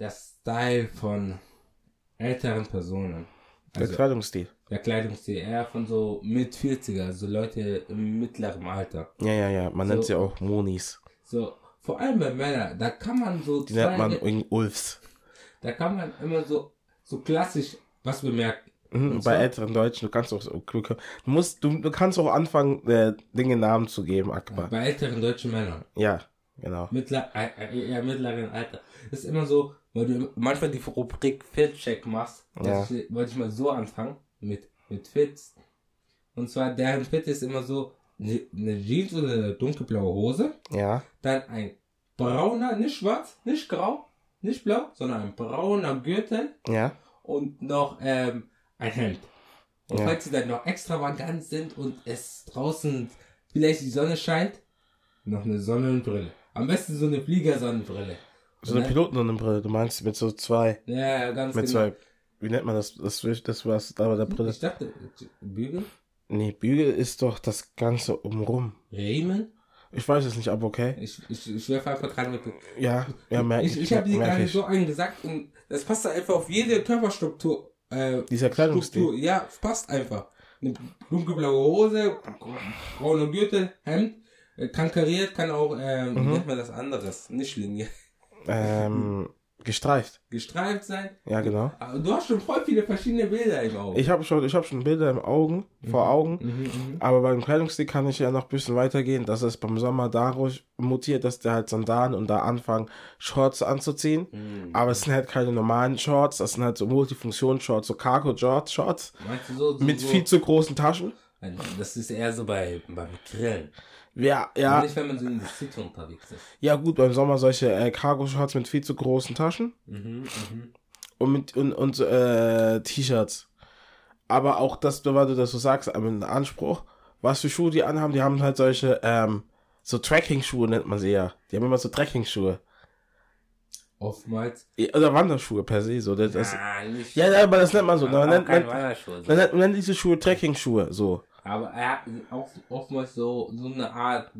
der Style von älteren Personen. Der Kleidungsstil. Der Kleidungsstil, eher von so mit 40er, also Leute im mittleren Alter. Ja, ja, ja. Man So. nennt sie auch Monis. So, vor allem bei Männern, da kann man so Die nennt man irgendwie Ulfs. da kann man immer so, so klassisch was bemerken. Mhm, bei zwar- älteren Deutschen, du kannst auch so, du musst, du, du kannst auch anfangen, äh, Dinge Namen zu geben, Akbar. Bei älteren deutschen Männern. Ja, genau. Mittler, äh, äh, eher mittleren Alter. Das ist immer so, weil du manchmal die Rubrik Fit-Check machst. Ja. Das wollte ich mal so anfangen mit, mit Fits. Und zwar, deren Fit ist immer so eine, eine Jeans oder eine dunkelblaue Hose. Ja, Dann ein brauner, nicht schwarz, nicht grau, nicht blau, sondern ein brauner Gürtel ja, und noch ähm, ein Hemd. Und Ja. falls sie dann noch extravagant sind und es draußen vielleicht die Sonne scheint, noch eine Sonnenbrille. Am besten so eine Fliegersonnenbrille. So eine Und Pilotensonnenbrille, du meinst mit so zwei, Ja, ja, ganz mit genau. zwei, wie nennt man das, das, das was da bei der Brille? Ich dachte, Bügel? Nee, Bügel ist doch das Ganze umrum. Riemen? Ich weiß es nicht, aber okay. Ich, ich, ich werfe einfach gerade mit. Ja, ja, merke Ich, ich habe die merk gerade ich. so eingesagt und das passt einfach auf jede Körperstruktur. Äh, Dieser Kleidungsstil. Ja, passt einfach. Eine dunkelblaue Hose, braune Gürtel, Hemd, äh, kann kariert, kann auch, äh, wie Mhm. nennt man das anderes? Nicht Linie. Ähm, gestreift. Gestreift sein. Ja, genau. Aber du hast schon voll viele verschiedene Bilder im Auge. Ich habe schon, ich habe schon Bilder im Augen, vor Augen. Mhm, mhm. Aber beim Kleidungsstil kann ich ja noch ein bisschen weitergehen, dass es beim Sommer dadurch mutiert, dass der halt Sandalen und da anfangen, Shorts anzuziehen. Mhm. Aber es sind halt keine normalen Shorts, das sind halt so Multifunktion-Shorts, so Cargo-Shorts Meinst du so, so mit so, viel zu großen Taschen. Das ist eher so bei, beim Grillen. Ja, Ja. ja, Nicht, wenn man so in der City unterwegs ist. ja gut, beim Sommer solche äh, Cargo-Shorts mit viel zu großen Taschen Mhm, mhm. und mit und, und äh, T-Shirts. Aber auch das, weil du das so sagst, ein Anspruch, was für Schuhe die anhaben, die haben halt solche, ähm, so Trekking-Schuhe nennt man sie ja. Die haben immer so Trekking-Schuhe. Oftmals. Oder Wanderschuhe per se, so. Das, das, ah, nicht. ja, ja, aber das nennt man so. Man nennt, man, man nennt diese Schuhe Trekking-Schuhe, so. Aber er hat auch oftmals so, so eine Art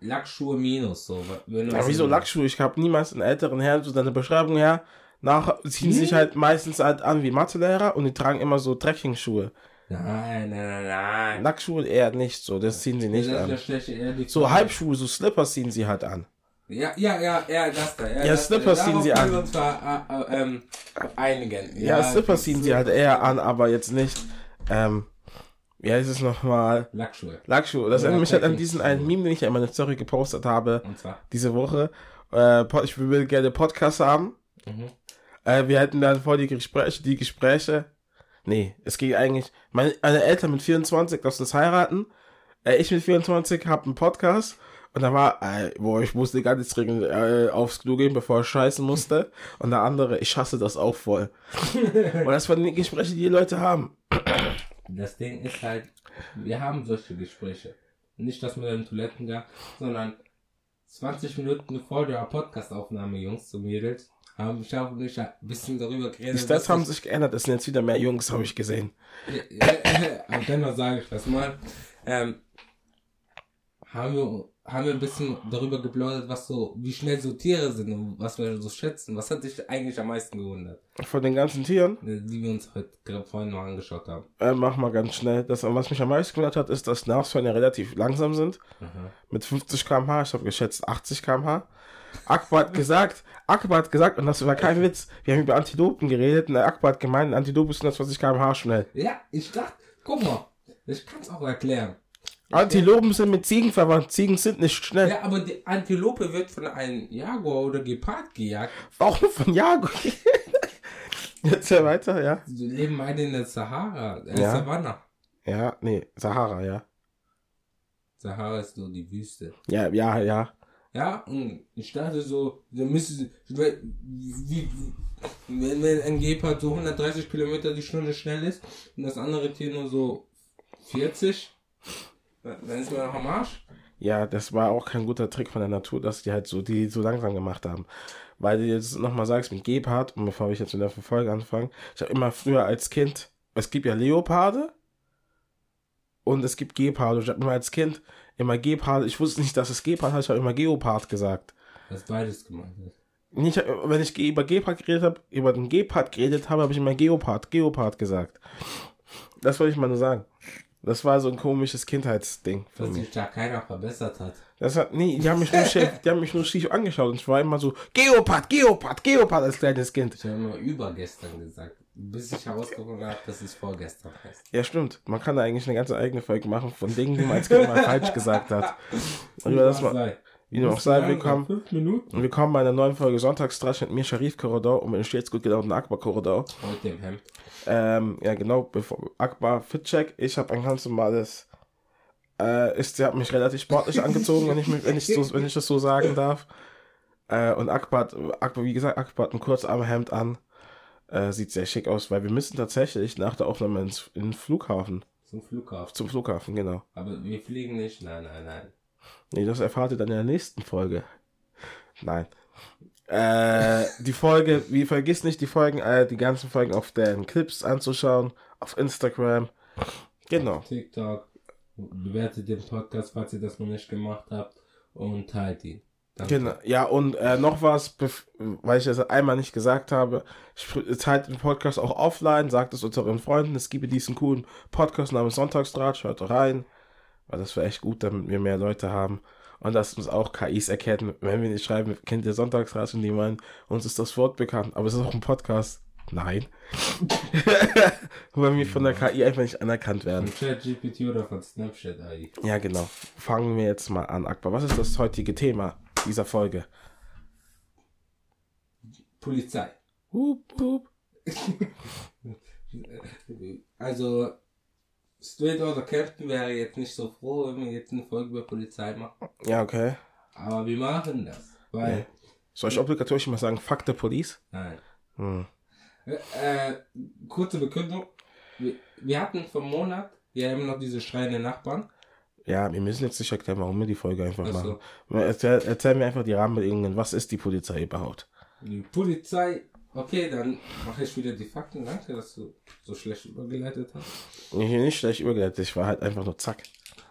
Lackschuhe minus, so. Ja, wieso Lackschuhe? Ich habe niemals einen älteren Herrn, so deine Beschreibung her, nach, ziehen sich halt meistens halt an wie Mathelehrer und die tragen immer so Trekking-Schuhe. Nein, nein, nein, nein. Lackschuhe eher nicht so, das ziehen sie nicht das, an. schlechte So Halbschuhe, so Slippers ziehen sie halt an. Ja, ja, ja, ja, das da. Ja, Ja, das, Slippers ziehen sie an. uns zwar, äh, äh, ähm, einigen. Ja, Slippers ziehen sie halt eher an, aber jetzt nicht, ähm, wie heißt es nochmal? Lackschuhe. Lackschuhe. Das erinnert mich halt an diesen einen Meme, den ich ja in meiner Story gepostet habe, Und zwar. diese Woche. Äh, ich will gerne Podcast haben. Mhm. Äh, wir hatten dann vor die Gespräche, die Gespräche. Nee, es ging eigentlich, meine, meine Eltern mit 24 lassen uns heiraten. Äh, ich mit 24 habe einen Podcast. Und da war, äh, wo ich musste ganz dringend äh, aufs Klo gehen, bevor ich scheißen musste. Und der andere, ich hasse das auch voll. Und das waren die Gespräche, die die Leute haben. Das Ding ist halt, wir haben solche Gespräche. Nicht, dass man dann Toiletten gab, sondern 20 Minuten vor der Podcastaufnahme, Jungs und Mädels, haben Schaf und ich ein bisschen darüber geredet. Die Stats haben ich- sich geändert, es sind jetzt wieder mehr Jungs, habe ich gesehen. Aber dennoch sage ich das mal. Ähm, haben wir, haben wir ein bisschen darüber geplaudert, was so, wie schnell so Tiere sind und was wir so schätzen. Was hat dich eigentlich am meisten gewundert, Von den ganzen Tieren, die wir uns heute gerade vorhin noch angeschaut haben? äh, mach mal ganz schnell. Das, was mich am meisten gewundert hat, ist, dass Nashörner relativ langsam sind. Mit 50 km/h, ich habe geschätzt 80 km/h. Akbar hat gesagt, Akbar hat gesagt, und das war kein Witz, wir haben über Antilopen geredet und Akbar hat gemeint, ein Antilope ist 120 km/h schnell. Ja, ich dachte, guck mal, ich kann es auch erklären. Antilopen sind mit Ziegen verwandt, Ziegen sind nicht schnell. Ja, aber die Antilope wird von einem Jaguar oder Gepard gejagt. Warum von Jaguar? Jetzt ja weiter, ja. Die leben beide in der Sahara, äh, Ja. Savanna. Ja, nee, Sahara, ja. Sahara ist so die Wüste. Ja, ja, ja. Ja, und ich dachte so, da müsste, wie, wie, wenn, wenn ein Gepard so 130 Kilometer die Stunde schnell ist und das andere Tier nur so 40, dann ist man noch am Arsch. Ja, das war auch kein guter Trick von der Natur, dass die halt so, die so langsam gemacht haben. Weil du jetzt nochmal sagst mit Gepard, und bevor ich jetzt mit der Folge anfange, ich habe immer früher als Kind, es gibt ja Leoparde und es gibt Geparde. Ich habe immer als Kind immer Gepard, ich wusste nicht, dass es Gepard heißt, ich habe immer Geopard gesagt. Das beides gemeint ist. nicht, wenn ich über Gepard geredet habe, über den Gepard geredet habe, habe ich immer Geopard, Geopard gesagt. Das wollte ich mal nur sagen. Das war so ein komisches Kindheitsding. Dass sich da keiner verbessert hat. Das hat, nee, die haben mich nur schief, die haben mich nur schief angeschaut und ich war immer so, Geopard, Geopard, Geopard als kleines Kind. Ich habe immer übergestern gesagt, bis ich herausgefunden habe, dass es vorgestern heißt. Ja, stimmt. Man kann da eigentlich eine ganze eigene Folge machen von Dingen, die man als Kind mal falsch gesagt hat. Und über das mal, wie dem auch sei, willkommen. Und willkommen bei einer neuen Folge Sonntagstrash mit mir, Sharif Korridor und mit dem stets gut gelaunten Akbar Korridor. Heute im Hemd. Ähm, ja, genau, bevor Akbar Fitcheck. Ich habe ein ganz normales. Äh, ist, sie hat mich relativ sportlich angezogen, wenn ich, mich, wenn, ich so, wenn ich das so sagen darf. Äh, und Akbar, hat- Akbar, wie gesagt, Akbar hat ein Kurzarmhemd an. Äh, sieht sehr schick aus, weil wir müssen tatsächlich nach der Aufnahme ins, in den Flughafen. Zum Flughafen. Zum Flughafen, genau. Aber wir fliegen nicht. Nein, nein, nein. Nee, das erfahrt ihr dann in der nächsten Folge. Nein. Äh, die Folge, wie vergiss nicht, die Folgen, äh, die ganzen Folgen auf den Clips anzuschauen, auf Instagram. Genau. TikTok. Bewertet den Podcast, falls ihr das noch nicht gemacht habt. Und teilt ihn. Danke. Genau. Ja, und äh, noch was, weil ich das einmal nicht gesagt habe. Teilt den Podcast auch offline, sagt es unseren Freunden. Es gibt diesen coolen Podcast namens Sonntagsdraht, hört rein. Weil das wäre echt gut, damit wir mehr Leute haben. Und dass uns auch KIs erkennen, wenn wir nicht schreiben, kennt ihr die meinen, uns ist das Wort bekannt. Aber es ist auch ein Podcast. Nein. weil wir von der KI einfach nicht anerkannt werden. Von ChatGPT oder von Snapchat AI. Ja, genau. Fangen wir jetzt mal an, Akbar. Was ist das heutige Thema dieser Folge? Polizei. Hup, hup. Also, Straight Outta Captain wäre jetzt nicht so froh, wenn wir jetzt eine Folge über Polizei machen. Ja, okay. Aber wir machen das. Weil, Soll ich obligatorisch mal sagen, fuck the police? nein. Hm. Äh, äh, kurze Bekündung. Wir, wir hatten einem Monat, wir haben noch diese schreienden Nachbarn. Ja, wir müssen jetzt nicht erklären, warum wir die Folge einfach Ach so. machen. Erzähl, erzähl mir einfach die Rahmenbedingungen. Was ist die Polizei überhaupt? Die Polizei, okay, dann mache ich wieder die Fakten. Danke, dass du so schlecht übergeleitet hast. Ich bin nicht schlecht übergeleitet, ich war halt einfach nur zack.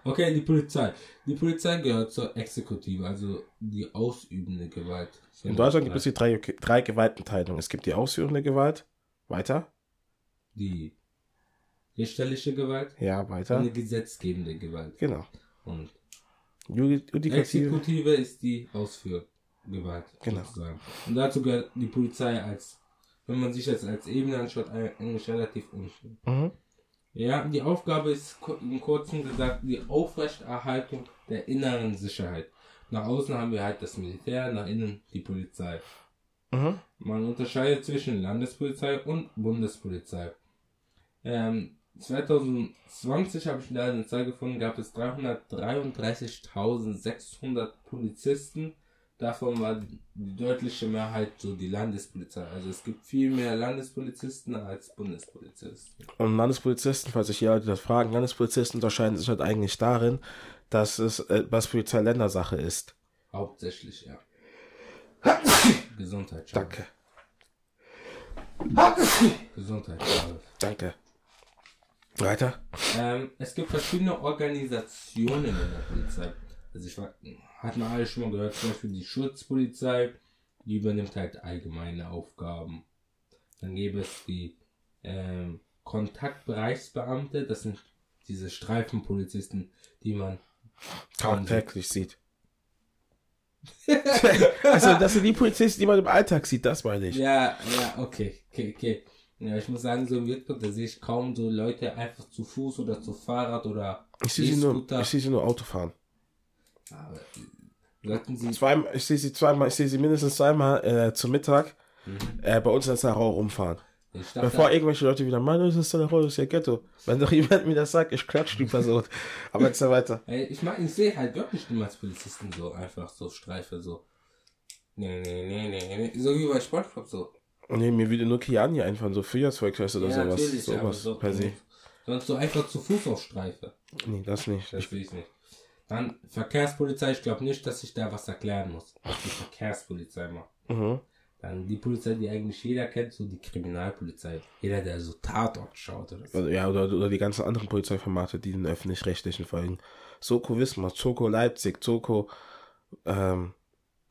Okay, die Polizei. Die Polizei gehört zur Exekutive, also die ausübende Gewalt. In Deutschland gibt es die drei, drei Gewaltenteilungen. Es gibt die ausführende Gewalt. Weiter? die richterliche Gewalt Ja, und weiter. die gesetzgebende Gewalt. Genau. Und Judikative. Exekutive ist die Ausführgewalt. Genau. Sozusagen. Und dazu gehört die Polizei als, wenn man sich das als Ebene anschaut, eigentlich relativ unten. Mhm. Ja, die Aufgabe ist im Kurzen gesagt die Aufrechterhaltung der inneren Sicherheit. Nach außen haben wir halt das Militär, nach innen die Polizei. Mhm. Man unterscheidet zwischen Landespolizei und Bundespolizei. Ähm, 2020 habe ich da eine Zahl gefunden, gab es 333.600 Polizisten. Davon war die deutliche Mehrheit so die Landespolizei. Also es gibt viel mehr Landespolizisten als Bundespolizisten. Und Landespolizisten, falls sich die Leute das fragen, Landespolizisten unterscheiden sich halt eigentlich darin, dass es äh, was Polizei Ländersache ist. Hauptsächlich, ja. Gesundheit. schau. Danke. Gesundheit. schau. Danke. Weiter? Ähm, es gibt verschiedene Organisationen in der Polizei. Also ich war, hat man alle schon mal gehört, zum Beispiel die Schutzpolizei, die übernimmt halt allgemeine Aufgaben. Dann gäbe es die ähm, Kontaktbereichsbeamte, das sind diese Streifenpolizisten, die man Tagtäglich sieht. also, das sind die Polizisten, die man im Alltag sieht, das meine ich. Ja, ja, okay, okay, okay. Ja, ich muss sagen, so im Wirkung, da sehe ich kaum so Leute einfach zu Fuß oder zu Fahrrad oder Ich sehe sie, nur, ich sehe sie nur Auto fahren. Aber, äh, sie Zweimal, ich sehe sie zweimal, ich sehe sie mindestens zweimal äh, zum Mittag äh, bei uns in Sarau rumfahren. Dachte, Bevor irgendwelche Leute wieder meinen, das ist Sarau, das ist ja Ghetto. Wenn doch jemand mir das sagt, ich klatsch die Person. Aber jetzt weiter. Ey, ich meine, ich sehe halt wirklich niemals Polizisten so einfach so Streife so. Nee, nee, nee, nee, nee. So wie bei Sportclub so. Nee, mir würde nur Kiani einfallen, so Feuerzeugfest oder ja, sowas. natürlich, Sowas so, per se. Sonst so einfach zu Fuß auf Streife. Nee, das nicht. Das will ich nicht. Dann Verkehrspolizei, ich glaube nicht, dass ich da was erklären muss, was die Verkehrspolizei macht. Mhm. Dann die Polizei, die eigentlich jeder kennt, so die Kriminalpolizei. Jeder, der so Tatort schaut oder so. Also, ja, oder, oder die ganzen anderen Polizeiformate, die den öffentlich-rechtlichen folgen. Soko Wismar, Zoko Leipzig, Zoko, ähm,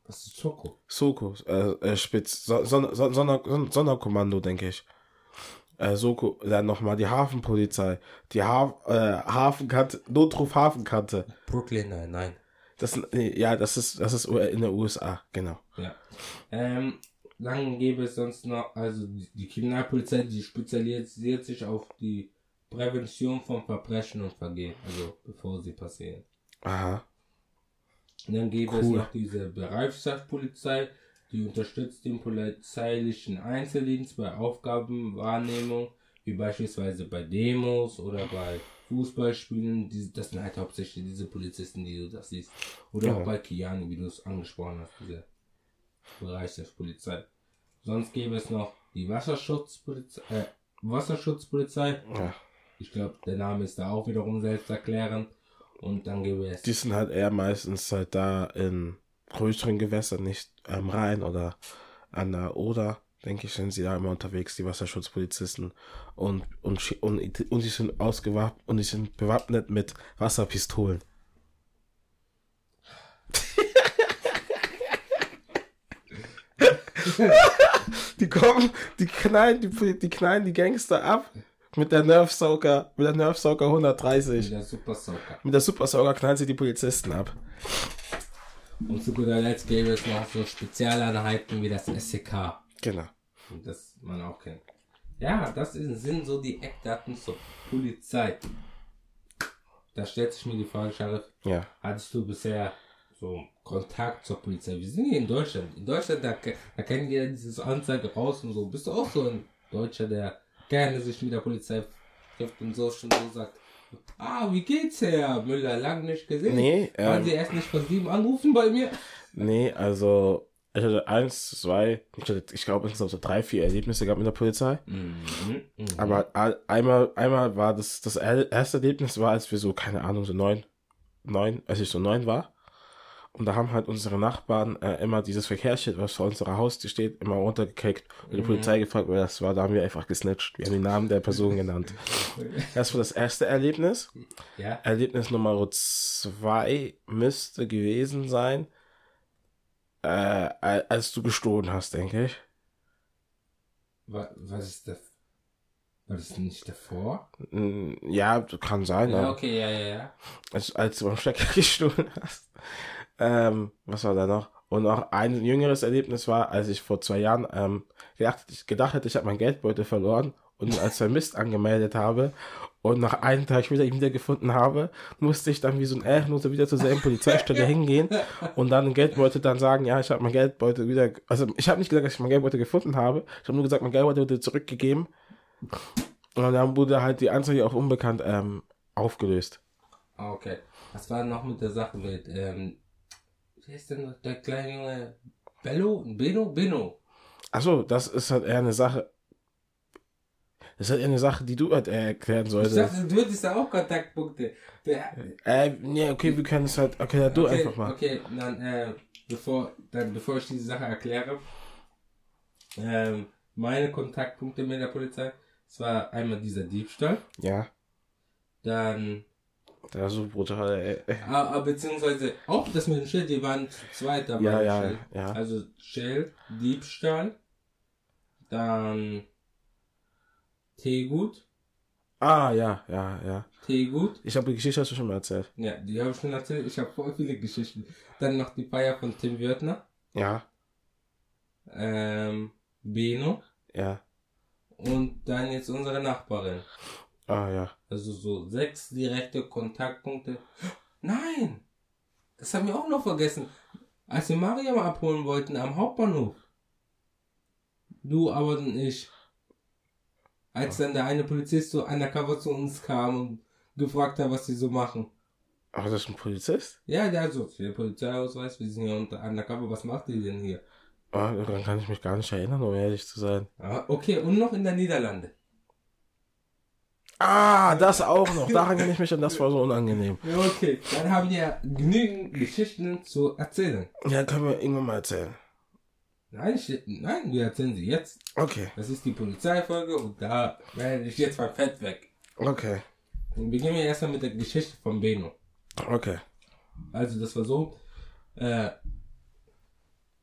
Was ist Soko? Soko, äh, äh Spitz, so, Sonder, Sonder, Sonderkommando, denke ich. Äh, Soko, dann nochmal die Hafenpolizei, die Haf, äh, Hafenkante, Notruf Hafenkante. Brooklyn, nein, nein. Das, nee, ja, das ist, das ist in der USA, genau. Ja. Ähm, dann gäbe es sonst noch, also die Kriminalpolizei, die spezialisiert sich auf die Prävention von Verbrechen und Vergehen, also bevor sie passieren. Aha. Und dann gäbe cool. es noch diese Bereitschaftspolizei, die unterstützt den polizeilichen Einzeldienst bei Aufgabenwahrnehmung, wie beispielsweise bei Demos oder bei Fußballspielen. das sind halt hauptsächlich diese Polizisten, die du das siehst. Oder ja. auch bei Kiani, wie du es angesprochen hast, diese Bereichspolizei. Sonst gäbe es noch die Wasserschutzpolizei, äh, Wasserschutzpolizei. Ja. Ich glaube, der Name ist da auch wiederum selbsterklärend. Und dann gäbe es. Die sind halt eher meistens halt da in größeren Gewässern, nicht am Rhein oder an der Oder, denke ich, sind sie da immer unterwegs, die Wasserschutzpolizisten. Und, und, und, und die sind ausgewappnet und die sind bewaffnet mit Wasserpistolen. die kommen, die knallen die, die knallen die Gangster ab mit der Nerfsauger, mit der Nerfsauger 130. Mit der Super Sauger. Mit der Super Sauger knallen sie die Polizisten ab. Und zu guter Letzt gäbe es noch so Spezialeinheiten wie das SEK. Genau. Das man auch kennt. Ja, das sind so die Eckdaten zur Polizei. Da stellt sich mir die Frage, Sheriff. Ja. Hattest du bisher so Kontakt zur Polizei? Wir sind hier in Deutschland. In Deutschland, da, da kennt jeder dieses Anzeige raus und so. Bist du auch so ein Deutscher, der gerne sich mit der Polizei trifft und so schon so sagt, ah, wie geht's, Herr Müller? Lang nicht gesehen. Nee, ähm, Waren Sie erst nicht von sieben anrufen bei mir? Nee, also ich hatte eins, zwei, ich, hatte, ich glaube insgesamt so drei, vier Erlebnisse gehabt mit der Polizei. Mhm, mh. Aber einmal, einmal war das, das erste Erlebnis war, als wir so, keine Ahnung, so neun, neun, als ich so neun war. Und da haben halt unsere Nachbarn äh, immer dieses Verkehrsschild, was vor unserer Haustür steht, immer runtergekickt und die mhm. Polizei gefragt, wer das war. Da haben wir einfach gesnitcht. Wir haben den Namen der Person genannt. Das war das erste Erlebnis. Ja. Erlebnis Nummer zwei müsste gewesen sein, äh, als du gestohlen hast, denke ich. Was ist das? War das nicht davor? Ja, kann sein. Ja, okay, ja, ja, ja. Als, als du beim Stecker gestohlen hast. Ähm, was war da noch? Und noch ein jüngeres Erlebnis war, als ich vor zwei Jahren ähm, gedacht, gedacht hätte, ich habe mein Geldbeutel verloren und als Vermisst angemeldet habe und nach einem Tag wieder ihn wiedergefunden habe, musste ich dann wie so ein Ehrenloser wieder zur selben Polizeistelle hingehen und dann den Geldbeutel dann sagen, ja, ich habe mein Geldbeutel wieder, also ich habe nicht gesagt, dass ich mein Geldbeutel gefunden habe, ich habe nur gesagt, mein Geldbeutel wurde zurückgegeben und dann wurde halt die Anzeige auch unbekannt ähm, aufgelöst. Okay. Was war noch mit der Sache mit, ähm, wie heißt denn der kleine Junge? Bello? Beno? Beno. Achso, das ist halt eher eine Sache. Das ist halt eher eine Sache, die du halt erklären solltest. Ich dachte, du hättest da auch Kontaktpunkte. Der, äh, nee, okay, wir können es halt, okay, du okay, einfach mal. Okay, dann, äh, bevor, dann, bevor ich diese Sache erkläre, ähm, meine Kontaktpunkte mit der Polizei, es war einmal dieser Diebstahl. Ja. Dann ja, so brutal, ey. Ah, ah, beziehungsweise auch das mit dem Schild, die waren zu zweit dabei. Ja, ja, ja. Also Schild, Diebstahl, dann Teegut. Ah, ja, ja, ja. Teegut. Ich habe die Geschichte hast du schon mal erzählt. Ja, die habe ich schon erzählt. Ich habe voll viele Geschichten. Dann noch die Feier von Tim Wörtner. Ja. Ähm, Beno. Ja. Und dann jetzt unsere Nachbarin. Ah, ja. Also so sechs direkte Kontaktpunkte. Nein! Das haben wir auch noch vergessen. Als wir Mariam abholen wollten am Hauptbahnhof. Du aber nicht. Als dann der eine Polizist so undercover zu uns kam und gefragt hat, was sie so machen. Ach, das ist ein Polizist? Ja, der hat so viel Polizeiausweis, wir sind hier unter undercover, was macht die denn hier? Ah, dann kann ich mich gar nicht erinnern, um ehrlich zu sein. Ah, okay, und noch in der Niederlande. Ah, das auch noch. Daran kann ich mich an, das war so unangenehm. Okay. Dann haben wir genügend Geschichten zu erzählen. Ja, können wir irgendwann mal erzählen. Nein, ich, nein, wir erzählen sie jetzt. Okay. Das ist die Polizeifolge und da werde ich jetzt mein Fett weg. Okay. Dann beginnen wir erstmal mit der Geschichte von Beno. Okay. Also, das war so, äh,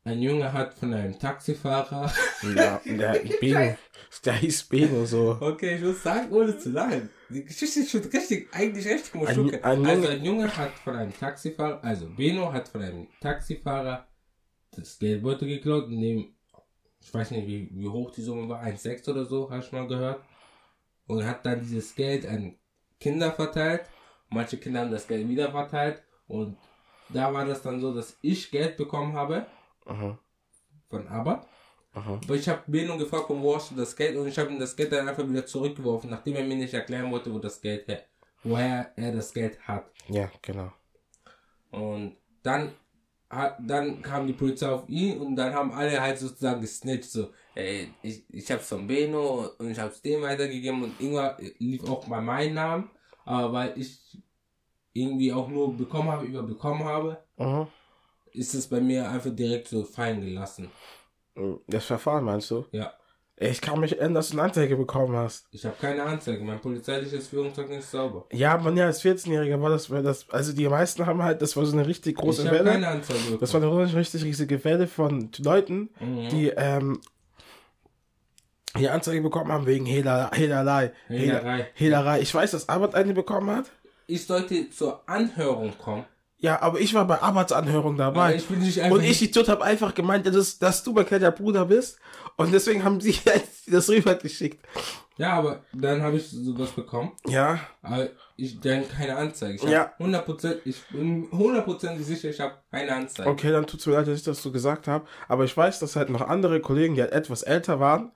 ein Junge hat von einem Taxifahrer. Ja, der Beno. Der hieß Beno so. Okay, ich muss sagen, ohne zu lachen. Die Geschichte ist schon richtig, eigentlich echt Ein- Muschuke. ein Junge- Also ein Junge hat von einem Taxifahrer, also Beno hat von einem Taxifahrer das Geldbeutel geklaut, in dem, ich weiß nicht, wie, wie hoch die Summe war, 1,6 oder so, habe ich mal gehört. Und hat dann dieses Geld an Kinder verteilt. Manche Kinder haben das Geld wieder verteilt. Und da war das dann so, dass ich Geld bekommen habe Aha, von Abbott. Aha. Aber ich habe Beno gefragt, wo hast du das Geld? Und ich habe ihm das Geld dann einfach wieder zurückgeworfen, nachdem er mir nicht erklären wollte, wo das Geld her, woher er das Geld hat. Ja, genau. Und dann hat, dann kam die Polizei auf ihn und dann haben alle halt sozusagen gesnitcht, so, ey, ich, ich hab's von Beno und ich hab's dem weitergegeben und Ingwer lief auch bei meinem Namen, aber weil ich irgendwie auch nur bekommen habe, über bekommen habe, Aha. ist es bei mir einfach direkt so fallen gelassen. Das Verfahren meinst du? Ja. Ich kann mich erinnern, dass du eine Anzeige bekommen hast. Ich habe keine Anzeige, mein polizeiliches Führungszeugnis ist sauber. Ja, man, ja, als 14-Jähriger war das, war das, also die meisten haben halt, das war so eine richtig große ich habe Welle. keine Anzeige bekommen. Das war eine richtig riesige Welle von Leuten, Mhm. die, ähm, die Anzeige bekommen haben wegen Hehler, Hehlerei. Hehlerei. Hehlerei. Ich weiß, dass Arbeit eine bekommen hat. ich sollte zur Anhörung kommen. Ja, aber ich war bei Arbeitsanhörung Aber dabei. ich bin nicht. Und ich, Idiot, habe einfach gemeint, dass, dass du mein kleiner Bruder bist. Und deswegen haben sie das rübergeschickt. ja, aber dann habe ich sowas bekommen. Ja, Aber ich dann keine Anzeige. Ich Ja. hab 100%, ich bin hundertprozentig sicher, ich habe keine Anzeige. okay, dann tut's mir leid, dass ich das so gesagt habe. Aber ich weiß, dass halt noch andere Kollegen, die halt etwas älter waren,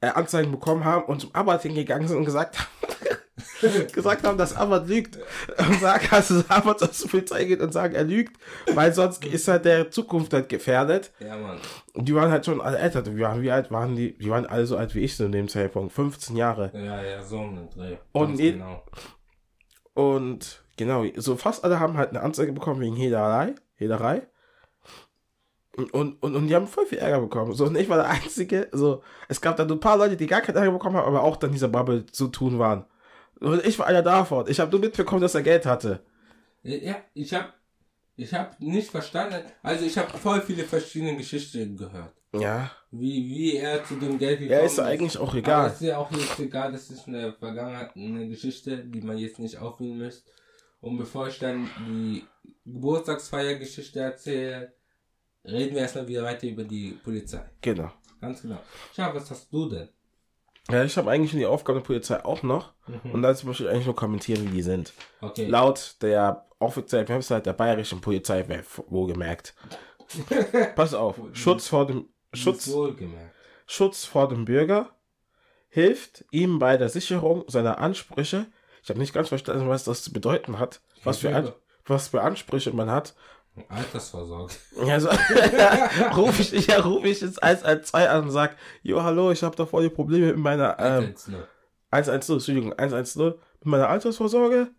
äh, Anzeigen bekommen haben und zum Arbeit hingegangen sind und gesagt haben, gesagt haben, dass Arbeit lügt. Und sagen, also Arbeit zur Polizei geht und sagen, er lügt, weil sonst ist halt der Zukunft halt gefährdet. Ja, Mann. Und die waren halt schon alle älter. Die waren, wie alt waren die? Die waren alle so alt wie ich so in dem Zeitpunkt. 15 Jahre. Ja, ja, so ein Dreh. Und genau. Und genau, so fast alle haben halt eine Anzeige bekommen wegen Hehlerei. Hehlerei. Und, und, und, die haben voll viel Ärger bekommen. So, und ich war der Einzige. So, es gab dann ein paar Leute, die gar keinen Ärger bekommen haben, aber auch dann dieser Bubble zu tun waren. Und ich war einer davon. Ich habe nur mitbekommen, dass er Geld hatte. Ja, ich habe ich hab nicht verstanden. Also, ich habe voll viele verschiedene Geschichten gehört. Ja. Wie, wie er zu dem Geld gekommen Ja, ist ja eigentlich auch Aber egal. ist ja auch jetzt egal, das ist eine Vergangenheit, eine Geschichte, die man jetzt nicht aufnehmen müsste. Und bevor ich dann die Geburtstagsfeiergeschichte erzähle, reden wir erstmal wieder weiter über die Polizei. Genau. Ganz genau. Schau, was hast du denn? Ja, ich habe eigentlich schon die Aufgaben der Polizei auch noch. Und dazu möchte ich eigentlich nur kommentieren, wie die sind. Okay. Laut der offiziellen Website der bayerischen Polizei, wohlgemerkt. Pass auf. Schutz vor dem, Schutz. Schutz vor dem Bürger hilft ihm bei der Sicherung seiner Ansprüche. Ich habe nicht ganz verstanden, was das zu bedeuten hat. Was für, An was für Ansprüche man hat. Altersvorsorge. Also rufe ich, ja, ruf ich jetzt 112 an und sag, jo, hallo, ich habe da voll die Probleme mit meiner, ähm, Jetzt nur. 110, Entschuldigung, 110, mit meiner Altersvorsorge.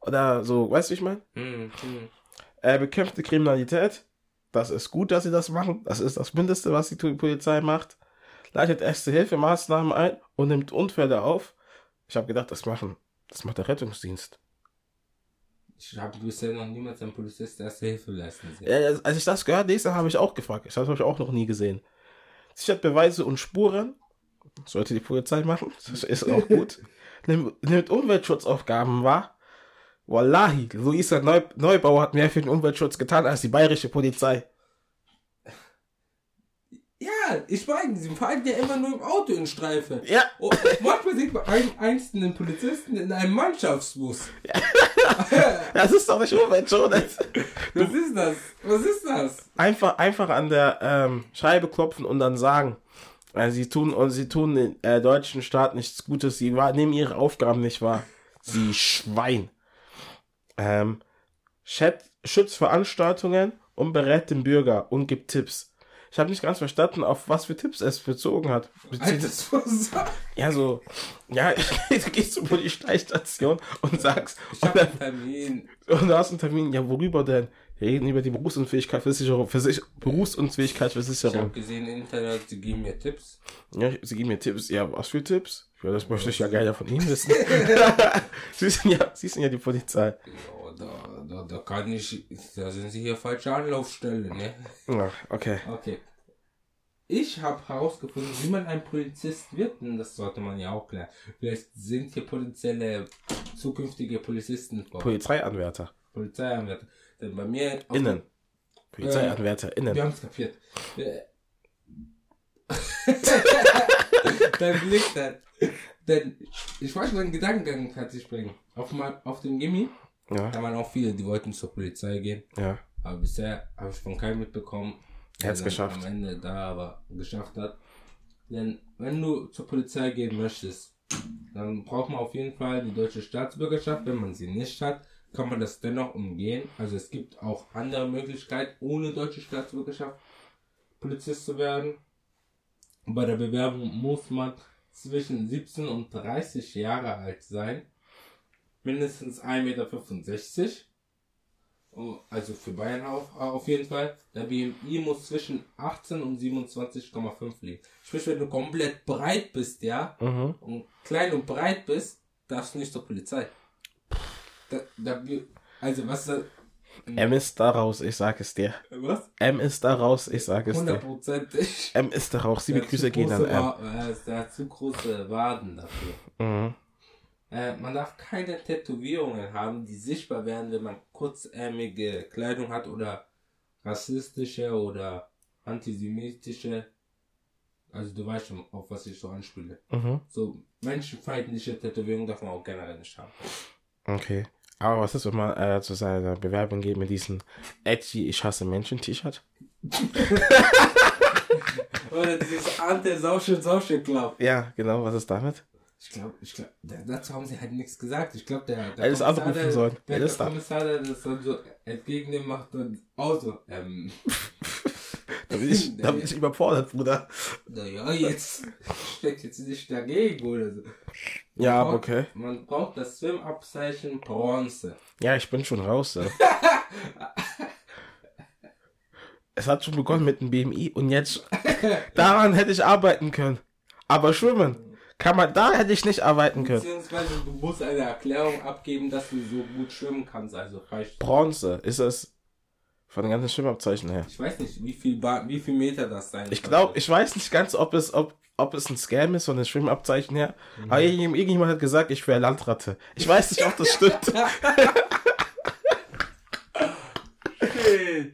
Oder so, weißt du, wie ich meine? Hm, hm. Er bekämpft die Kriminalität. Das ist gut, dass sie das machen. Das ist das Mindeste, was die Polizei macht. Leitet erste Hilfemaßnahmen ein und nimmt Unfälle auf. Ich habe gedacht, das machen, das macht der Rettungsdienst. Ich habe bisher noch niemals einen Polizist erste Hilfe leisten sehen. Ja, als ich das gehört habe, habe ich auch gefragt. Das habe ich auch noch nie gesehen. Sichert Beweise und Spuren. Sollte die Polizei machen. Das ist auch gut. nimmt, nimmt Umweltschutzaufgaben wahr. Wallahi, Luisa Neu Neubauer hat mehr für den Umweltschutz getan als die bayerische Polizei. Ja, ich meine, sie fahren ja immer nur im Auto in Streife. Ja, Oh, manchmal sieht man einen einzelnen Polizisten in einem Mannschaftsbus. das ist doch nicht Umweltschutz. Was ist das? Was ist das? Einfach, einfach an der ähm, Scheibe klopfen und dann sagen, äh, sie tun und sie tun den äh, deutschen Staat nichts Gutes, sie wahr, nehmen ihre Aufgaben nicht wahr. Sie Schwein. Ähm, schät- schützt Veranstaltungen und berät den Bürger und gibt Tipps. Ich habe nicht ganz verstanden, auf was für Tipps es bezogen hat. Altersvorsorge. ja, so, ja, du gehst zur Polizeistation und sagst, Ich habe einen Termin. und du hast einen Termin, ja, worüber denn? Wir reden über die Berufsunfähigkeitsversicherung, Versich Ich habe gesehen im Internet, sie geben mir Tipps. Ja, sie geben mir Tipps. Ja, was für Tipps? Ja, das möchte ich ja gerne von Ihnen wissen. sie, sind ja, sie sind ja die Polizei. Ja, da, da, da kann ich, da sind sie hier falsche Anlaufstelle, ne? Ja, okay. Okay. Ich habe herausgefunden, wie man ein Polizist wird, und das sollte man ja auch klären. Vielleicht sind hier potenzielle zukünftige Polizisten vor. Polizeianwärter. Polizeianwärter. Denn bei mir. Innen. Polizeianwärter Wir innen. haben es kapiert. Äh. Dein Blick dann. Denn ich wollte meinen Gedankengang fertig bringen. Auf, mal, auf dem Gimmi, Ja, da waren auch viele, die wollten zur Polizei gehen. ja. Aber bisher habe ich von keinem mitbekommen, Er hat's dann geschafft. am Ende da aber geschafft hat. Denn wenn du zur Polizei gehen möchtest, dann braucht man auf jeden Fall die deutsche Staatsbürgerschaft. Wenn man sie nicht hat, kann man das dennoch umgehen. Also es gibt auch andere Möglichkeiten, ohne deutsche Staatsbürgerschaft Polizist zu werden. Bei der Bewerbung muss man zwischen 17 und 30 Jahre alt sein, mindestens 1,65 Meter, Oh, also für Bayern auf, auf jeden Fall. Der BMI muss zwischen 18 und 27,5 liegen. Sprich, wenn du komplett breit bist, ja, Mhm. und klein und breit bist, darfst du nicht zur Polizei. Da, da, also was, ist M ist da raus, ich sag es dir. was? M ist da raus, ich sag es dir. Hundertprozentig. M ist da raus, liebe Grüße gehen an M. Wa- äh, Der hat zu große Waden dafür. Mhm. Äh, man darf keine Tätowierungen haben, die sichtbar werden, wenn man kurzärmige Kleidung hat oder rassistische oder antisemitische. Also du weißt schon, auf was ich so anspiele. Mhm. So menschenfeindliche Tätowierungen darf man auch generell nicht haben. Okay. Aber was ist, wenn man äh, zu seiner Bewerbung geht mit diesem edgy Ich hasse Menschen T-Shirt? Oder dieses Ante Sauschel Sauschel Club. Ja, genau, was ist damit? Ich glaube, ich glaub, da- dazu haben sie halt nichts gesagt. Ich glaube, der, der Kommissar, anrufen der, sollen. der, der. Kommissar, der das dann so entgegennimmt, macht dann auch so, ähm, Da bin ich, da bin ich überfordert, Bruder. naja, jetzt steckt jetzt nicht dagegen oder so. Man Ja, braucht- okay. Man braucht das Swim-Abzeichen Bronze. Ja, ich bin schon raus. So. es hat schon begonnen mit dem BMI und jetzt daran hätte ich arbeiten können. Aber schwimmen kann man, da hätte ich nicht arbeiten können. Beziehungsweise du musst eine Erklärung abgeben, dass du so gut schwimmen kannst. Also reicht. Bronze ist es von den ganzen Schwimmabzeichen her. Ich weiß nicht, wie viel, ba wie viel Meter das sein Ich glaube, ich weiß nicht ganz, ob es, ob, ob es ein Scam ist von den Schwimmabzeichen her. Aber irgendjemand irgendjemand hat gesagt, ich wäre Landratte. Ich weiß nicht, ob das stimmt.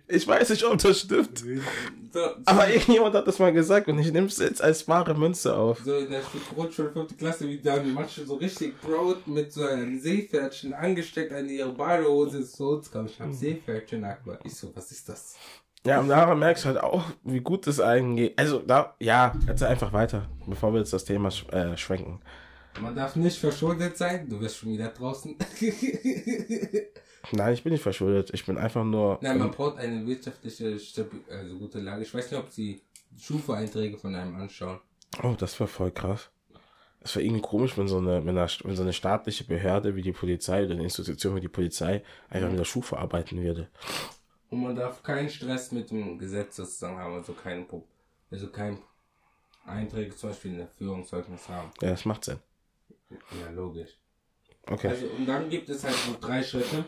Ich weiß nicht, ob das stimmt. So, Aber irgendjemand hat das mal gesagt und ich nehme es jetzt als wahre Münze auf. so in der Grundschule 5. Klasse, wie dann manche so richtig Brot mit so einem Seepferdchen angesteckt an ihre Badehose uns kam. Ich hab Seepferdchen Aqua. Ich so, was ist das? Ja, und daran merkst du halt auch, wie gut es eigentlich Also, da, ja, erzähl einfach weiter, bevor wir jetzt das Thema sch äh, schwenken. Man darf nicht verschuldet sein. Du wirst schon wieder draußen. Nein, ich bin nicht verschuldet. Ich bin einfach nur. Nein, man braucht eine wirtschaftliche, also gute Lage. Ich weiß nicht, ob sie Schufa-Einträge von einem anschauen. Oh, das war voll krass. Es wäre irgendwie komisch, wenn so, eine, wenn, eine, wenn so eine staatliche Behörde wie die Polizei oder eine Institution wie die Polizei einfach mit der Schufa arbeiten würde. Und man darf keinen Stress mit dem Gesetz sozusagen haben, also kein, Pro- also kein Einträge zum Beispiel in der Führungszeugnis haben. Ja, das macht Sinn. Ja, logisch. Okay. Also, und dann gibt es halt so drei Schritte.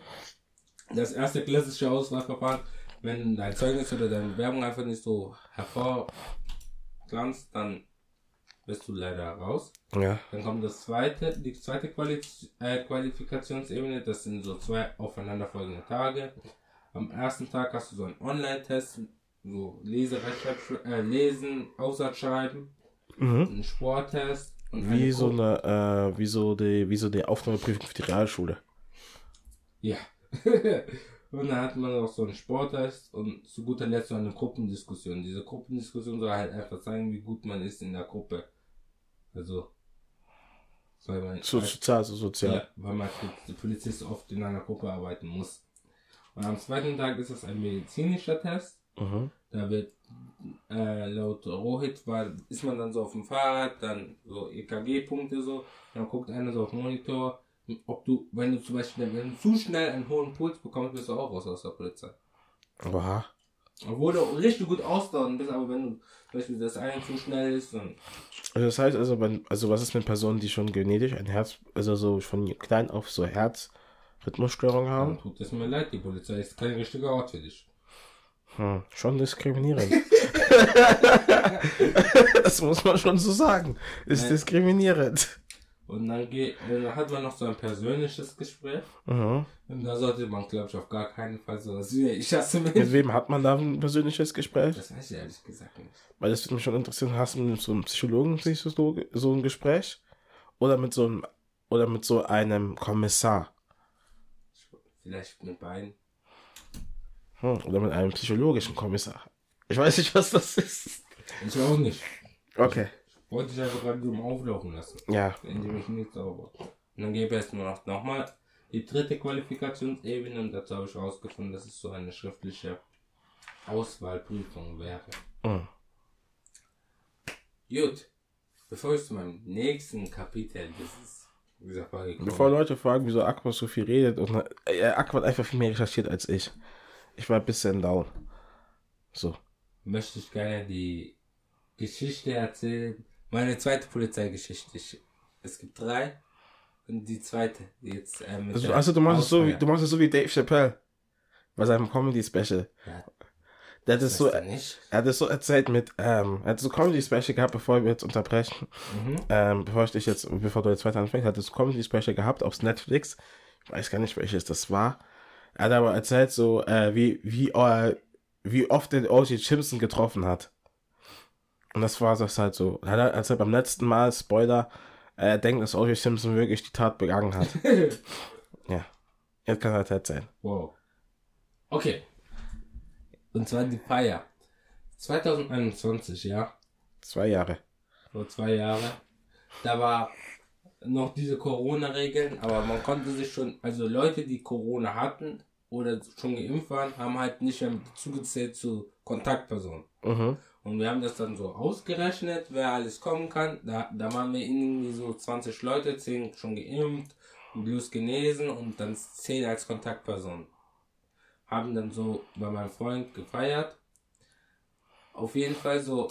Das erste klassische Auswahlverfahren, wenn dein Zeugnis oder deine Bewerbung einfach nicht so hervorglanzt, dann bist du leider raus. Ja. Dann kommt das zweite, die zweite Quali äh, Qualifikationsebene, das sind so zwei aufeinanderfolgende Tage. Am ersten Tag hast du so einen Online-Test, so Lese, Rechtschreib, äh, Lesen, Aussatzschreiben, Mhm. einen Sporttest Wie so eine, äh, wie so die, wie so die Aufnahmeprüfung für die Realschule. Ja. und dann hat man noch so einen Sporttest und zu guter Letzt so eine Gruppendiskussion. Diese Gruppendiskussion soll halt einfach zeigen, wie gut man ist in der Gruppe. Also, weil man, So, sozial, so sozial. ja, weil man als Polizist oft in einer Gruppe arbeiten muss. Und am zweiten Tag ist es ein medizinischer Test. Mhm. Da wird äh, laut Rohit war, ist man dann so auf dem Fahrrad, dann so EKG-Punkte so, dann guckt einer so auf den Monitor, ob du, wenn du zum Beispiel, wenn du zu schnell einen hohen Puls bekommst, bist du auch raus aus der Polizei. Oha. Obwohl du richtig gut ausdauern bist, aber wenn du zum Beispiel das eine zu schnell ist, dann Also das heißt also, wenn, also was ist mit Personen, die schon genetisch ein Herz, also so von klein auf so Herz, Rhythmusstörung Dann haben. tut es mir leid, die Polizei ist kein richtiger Ort für dich. Hm, schon diskriminierend. das muss man schon so sagen. Ist Nein. diskriminierend. Und dann, geht, dann hat man noch so ein persönliches Gespräch. Mhm. Und da sollte man, glaube ich, auf gar keinen Fall so, ich hasse mich. Mit wem hat man da ein persönliches Gespräch? Das weiß ich ehrlich gesagt nicht. Weil das würde mich schon interessieren, hast du mit so einem Psychologen Psychologe, so ein Gespräch? Oder mit so einem, oder mit so einem Kommissar? Vielleicht mit beiden. Hm, oder mit einem psychologischen Kommissar? Ich weiß nicht, was das ist. Ich auch nicht. Okay. Wollte ich einfach gerade dumm auflaufen lassen. Ja. indem ich nicht sauber. Und dann gäbe es nur noch nochmal die dritte Qualifikationsebene und dazu habe ich herausgefunden, dass es so eine schriftliche Auswahlprüfung wäre. Hm. Gut, bevor ich zu meinem nächsten Kapitel dieses, dieser Folge komme, Bevor Leute fragen, wieso Aqua so viel redet, und äh, Aqua hat einfach viel mehr recherchiert als ich. Ich war ein bisschen down. So. möchte ich gerne die Geschichte erzählen. Meine zweite Polizeigeschichte. Ich, es gibt drei. Und die zweite, die jetzt äh, mit Also, also du machst es so wie, du machst es so wie Dave Chappelle. Bei seinem Comedy-Special. Ja, Der hat es so, er hat es so erzählt mit, ähm, er hat so Comedy-Special gehabt, bevor wir jetzt unterbrechen. Mhm. Ähm, bevor ich dich jetzt, bevor du jetzt weiter anfängst, hat es Comedy-Special gehabt auf Netflix. Ich weiß gar nicht, welches das war. Er hat aber erzählt so, äh, wie, wie, äh, wie oft er O.J. Simpson getroffen hat. Und das war das halt so. Er hat erzählt beim letzten Mal, Spoiler, er denkt, dass O.J. Simpson wirklich die Tat begangen hat. ja. Jetzt kann er halt erzählen. Wow. Okay. Und zwar die Feier. 2021, ja. Zwei Jahre. Vor zwei Jahre. Da war noch diese Corona-Regeln, aber man konnte sich schon, also Leute, die Corona hatten oder schon geimpft waren, haben halt nicht mehr zugezählt zu Kontaktpersonen. Mhm. Und wir haben das dann so ausgerechnet, wer alles kommen kann. Da, da waren wir irgendwie so 20 Leute, 10 schon geimpft, bloß genesen und dann 10 als Kontaktperson. Haben dann so bei meinem Freund gefeiert. Auf jeden Fall so,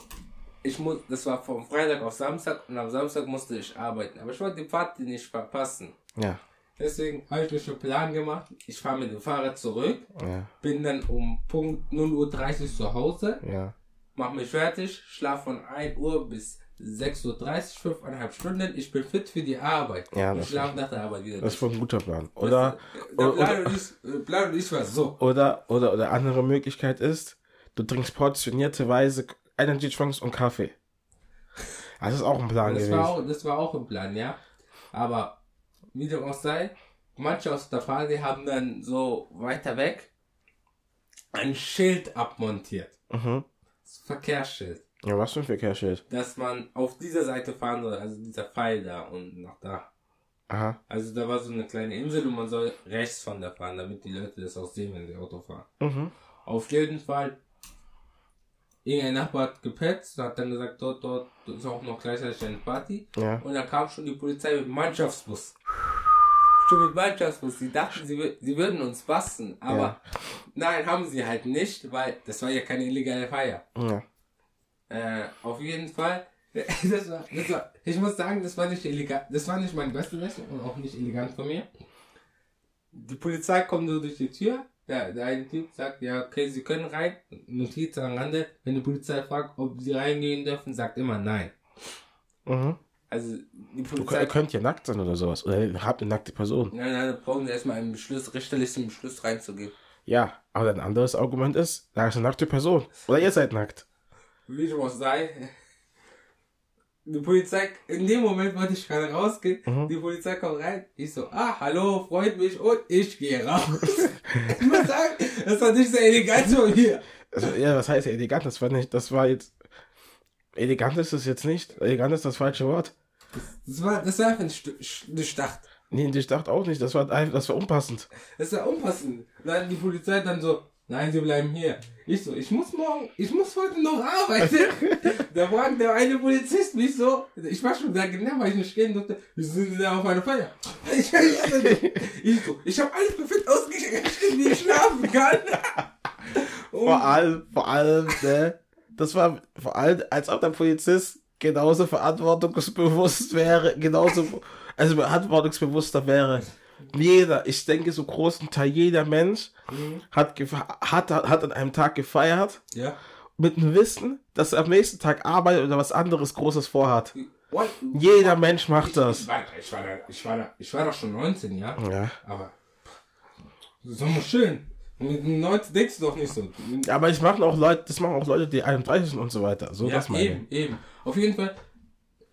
ich muss, das war vom Freitag auf Samstag und am Samstag musste ich arbeiten. Aber ich wollte die Party nicht verpassen. Ja. Deswegen habe ich mir schon einen Plan gemacht. Ich fahre mit dem Fahrrad zurück, Ja. bin dann um Punkt 0.30 Uhr zu Hause Ja. mach mich fertig, schlaf von 1 Uhr bis 6.30 Uhr, 5,5 Stunden. Ich bin fit für die Arbeit. Ja, ich schlafe nach der Arbeit wieder. Das ist ein guter Plan. Oder, der oder, Plan und ich, äh, Plan und ich war so. oder, oder, oder andere Möglichkeit ist, du trinkst portionierteweise Energy Drinks und Kaffee. Das ist auch ein Plan Das gewesen. war, auch, das war auch im Plan, ja. Aber wie dem auch sei, manche aus der Party haben dann so weiter weg ein Schild abmontiert. mhm. Das Verkehrsschild. Ja, was für ein Verkehrsschild? Dass man auf dieser Seite fahren soll, also dieser Pfeil da und nach da. Aha. Also da war so eine kleine Insel und man soll rechts von der fahren, damit die Leute das auch sehen, wenn sie Auto fahren. Mhm. Auf jeden Fall, irgendein Nachbar hat gepetzt, hat dann gesagt, dort, dort ist auch noch gleichzeitig eine Party. Ja. Und dann kam schon die Polizei mit dem Mannschaftsbus. Schon mit Mannschaftsbus. Sie dachten, sie, sie würden uns bassen, aber Ja. nein, haben sie halt nicht, weil das war ja keine illegale Feier. Ja. Äh, auf jeden Fall. Das war, das war, ich muss sagen, das war nicht illegal. Das war nicht meine beste Leistung und auch nicht elegant von mir. Die Polizei kommt nur durch die Tür. Der, der eine Typ sagt, ja, okay, Sie können rein. Notiz am Rande. Wenn die Polizei fragt, ob Sie reingehen dürfen, sagt immer nein. Mhm. Also, die Du Polizei. könnt, könnt ja nackt sein oder sowas. Oder ihr habt eine nackte Person. Nein, nein, da brauchen Sie erstmal einen Beschluss, richterlichen Beschluss reinzugeben. Ja, aber ein anderes Argument ist, da ist eine nackte Person. Oder ihr seid nackt. Wie dem auch sei. Die Polizei, in dem Moment wollte ich gerade rausgehen. Mhm. Die Polizei kommt rein. Ich so, ah, hallo, freut mich und ich gehe raus. ich muss sagen, das war nicht sehr elegant von mir. Also, ja, was heißt elegant? Das war nicht, das war jetzt. Elegant ist es jetzt nicht. Elegant ist das falsche Wort. Das war, das war einfach eine, St Sch- eine Stadt. Nee, ich dachte auch nicht. Das war einfach, das war unpassend. Das war unpassend. Dann die Polizei dann so, nein, sie bleiben hier. Ich so, ich muss morgen, ich muss heute noch arbeiten. da fragt der eine Polizist mich so, ich war schon da genau, weil ich nicht gehen durfte, wieso sind Sie da auf einer Feier? Ich, ich, ich so, ich habe alles perfekt ausgerechnet, wie ich schlafen kann. Und Vor allem, vor allem, ne? Das war vor allem, als ob der Polizist genauso verantwortungsbewusst wäre, genauso, also verantwortungsbewusster wäre jeder, ich denke so großen Teil, jeder Mensch Mhm. hat, hat, hat an einem Tag gefeiert Ja. mit dem Wissen, dass er am nächsten Tag arbeitet oder was anderes Großes vorhat. What? Jeder Mensch macht Ich, das. ich, war, ich, war da, ich, war da, ich war doch schon 19, ja? Ja. Aber. Das ist doch mal schön. Mit 19 denkst du doch nicht so. Aber ich machen auch Leute, das machen auch Leute, die 31 sind und so weiter. So Ja, das meine eben, eben. Auf jeden Fall,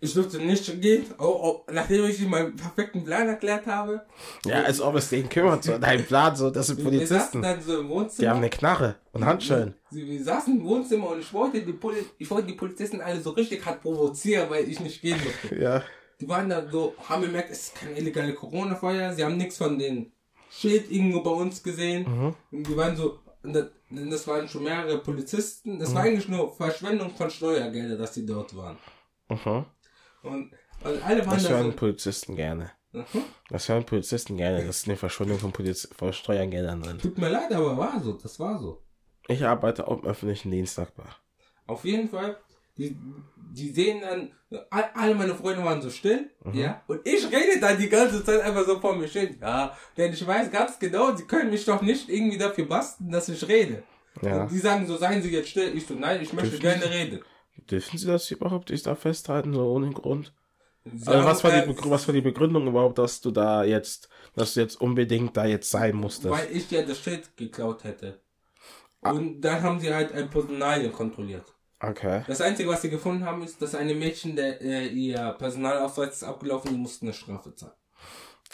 ich durfte nicht gehen, auch, auch, nachdem ich ihm meinen perfekten Plan erklärt habe. Ja, als ob es den kümmert, so dein Plan, so, das sind Wir saßen Polizisten. dann so im Wohnzimmer. Die haben eine Knarre und Handschellen. Sie, wir saßen im Wohnzimmer und ich wollte die, Poli ich wollte die Polizisten alle so richtig hart provozieren, weil ich nicht gehen durfte. Ja. Die waren da so, haben gemerkt, es ist keine illegale Corona-Feier, sie haben nichts von den Schild irgendwo bei uns gesehen. Mhm. Und die waren so, das, waren schon mehrere Polizisten, Mhm. das war eigentlich nur Verschwendung von Steuergelder, dass die dort waren. Mhm. Und, und alle waren Das da hören so, Polizisten gerne. Mhm. Das hören Polizisten gerne. Das ist eine Verschwendung von, Poliz von Steuergeldern drin. Tut mir leid, aber war so, das war so. Ich arbeite auch im öffentlichen Dienst, sagbar. Auf jeden Fall, die, die sehen dann, all- alle meine Freunde waren so still, Mhm. ja, und ich rede dann die ganze Zeit einfach so vor mir hin, ja, denn ich weiß ganz genau, sie können mich doch nicht irgendwie dafür basteln, dass ich rede. Ja. Und die sagen so, seien Sie jetzt still, ich so, nein, ich möchte Dürfen gerne reden. Dürfen Sie das überhaupt nicht da festhalten, so ohne Grund? Also was war, die sagen, Begrü- was war die Begründung überhaupt, dass du da jetzt, dass du jetzt unbedingt da jetzt sein musstest? Weil ich ja das Schild geklaut hätte. Ah. Und dann haben sie halt ein Personalien kontrolliert. Okay. Das Einzige, was sie gefunden haben, ist, dass eine Mädchen, der äh, ihr Personalausweis ist abgelaufen, die mussten eine Strafe zahlen.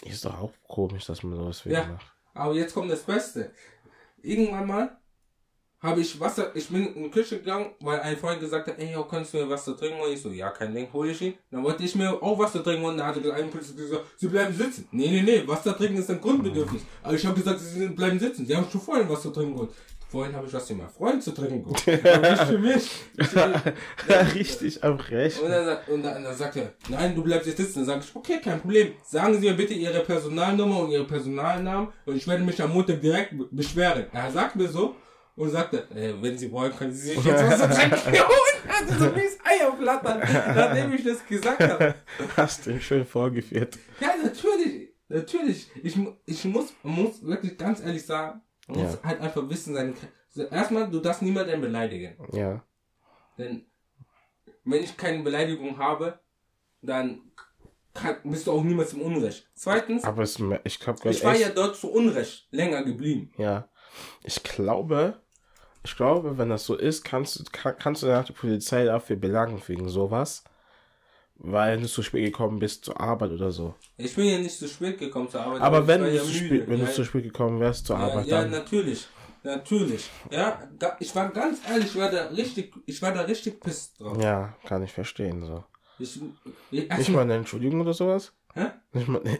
Ist doch auch komisch, dass man sowas Ja. wieder macht. Aber jetzt kommt das Beste. Irgendwann mal habe ich Wasser, ich bin in die Küche gegangen, weil ein Freund gesagt hat, ey, kannst du mir Wasser trinken? Und ich so, ja, kein Ding, hol ich ihn. Dann wollte ich mir auch Wasser trinken und dann hatte ein Polizist gesagt, sie bleiben sitzen. Nee, nee, nee, Wasser trinken ist ein Grundbedürfnis. Aber ich habe gesagt, sie bleiben sitzen. Sie haben schon vorhin Wasser trinken geholt. Vorhin habe ich was für meinen Freund zu trinken geholt. Nicht für mich. Ich, Richtig am Recht. und dann, sagt- und dann, dann sagt er, nein, du bleibst jetzt sitzen. Dann sage ich, okay, kein Problem. Sagen Sie mir bitte Ihre Personalnummer und Ihre Personalnamen und ich werde mich am Montag direkt be- beschweren. Er sagt mir so und sagte, äh, wenn Sie wollen, können Sie sich jetzt was zu trinken holen. Also so wie es Eier flattern, nachdem ich das gesagt habe. Hast du schön vorgeführt. Ja, natürlich, natürlich. Ich, ich muss, muss wirklich ganz ehrlich sagen, man muss Ja. halt einfach wissen, seine, erstmal, du darfst niemanden beleidigen. Ja. Denn wenn ich keine Beleidigung habe, dann kann, bist du auch niemals im Unrecht. Zweitens, Aber es, ich glaube, ich war ja dort zu Unrecht länger geblieben. Ja. Ich glaube, ich glaube, wenn das so ist, kannst du, kann, kannst du danach die Polizei dafür belangen wegen sowas. Weil du zu spät gekommen bist zur Arbeit oder so. Ich bin ja nicht zu spät gekommen zur Arbeit. Aber ich wenn du ja zu spät, wenn ja, du zu spät gekommen wärst zur ja, Arbeit, ja, dann. natürlich. Natürlich. Ja, da, ich war ganz ehrlich, ich war da richtig, ich war da richtig pisst drauf. Ja, kann ich verstehen, so. Ich, ich, Nicht mal eine Entschuldigung oder sowas? Hä?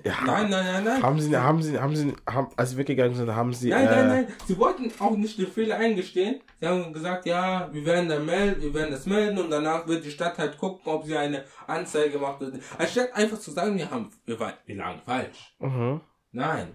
Ja. Nein, nein, nein, nein. Haben sie, haben sie, haben sie, haben, als sie weggegangen sind, haben sie, Nein, äh, nein, nein. Sie wollten auch nicht den Fehler eingestehen. Sie haben gesagt, ja, wir werden da melden, wir werden das melden und danach wird die Stadt halt gucken, ob sie eine Anzeige macht. oder nicht. Anstatt einfach zu sagen, wir haben, wir, waren, wir lagen falsch. Mhm. Nein,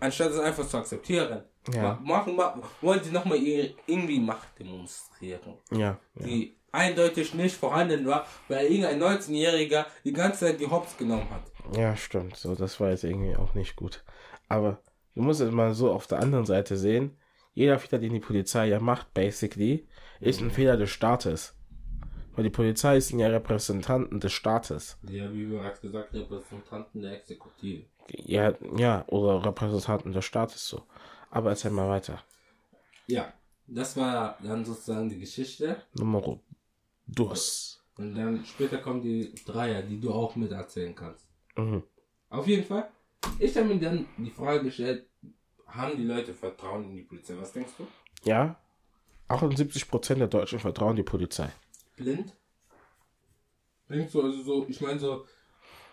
anstatt es einfach zu akzeptieren, Ja. ma- machen, ma- wollen sie nochmal irgendwie Macht demonstrieren, Ja, ja. die eindeutig nicht vorhanden war, weil irgendein 19-Jähriger die ganze Zeit die Hops genommen hat. Ja, stimmt. So, das war jetzt irgendwie auch nicht gut. Aber du musst es mal so auf der anderen Seite sehen. Jeder Fehler, den die Polizei ja macht, basically, ist ein Fehler des Staates. Weil die Polizei sind ja Repräsentanten des Staates. Ja, wie bereits gesagt, Repräsentanten der Exekutive. Ja, ja, oder Repräsentanten des Staates so. Aber erzähl mal weiter. Ja, das war dann sozusagen die Geschichte. Nummer dos. Und dann später kommen die Dreier, die du auch mit erzählen kannst. Mhm. Auf jeden Fall. Ich habe mir dann die Frage gestellt, haben die Leute Vertrauen in die Polizei? Was denkst du? Ja, 78% der Deutschen vertrauen die Polizei. Blind? Denkst du also so, ich meine so,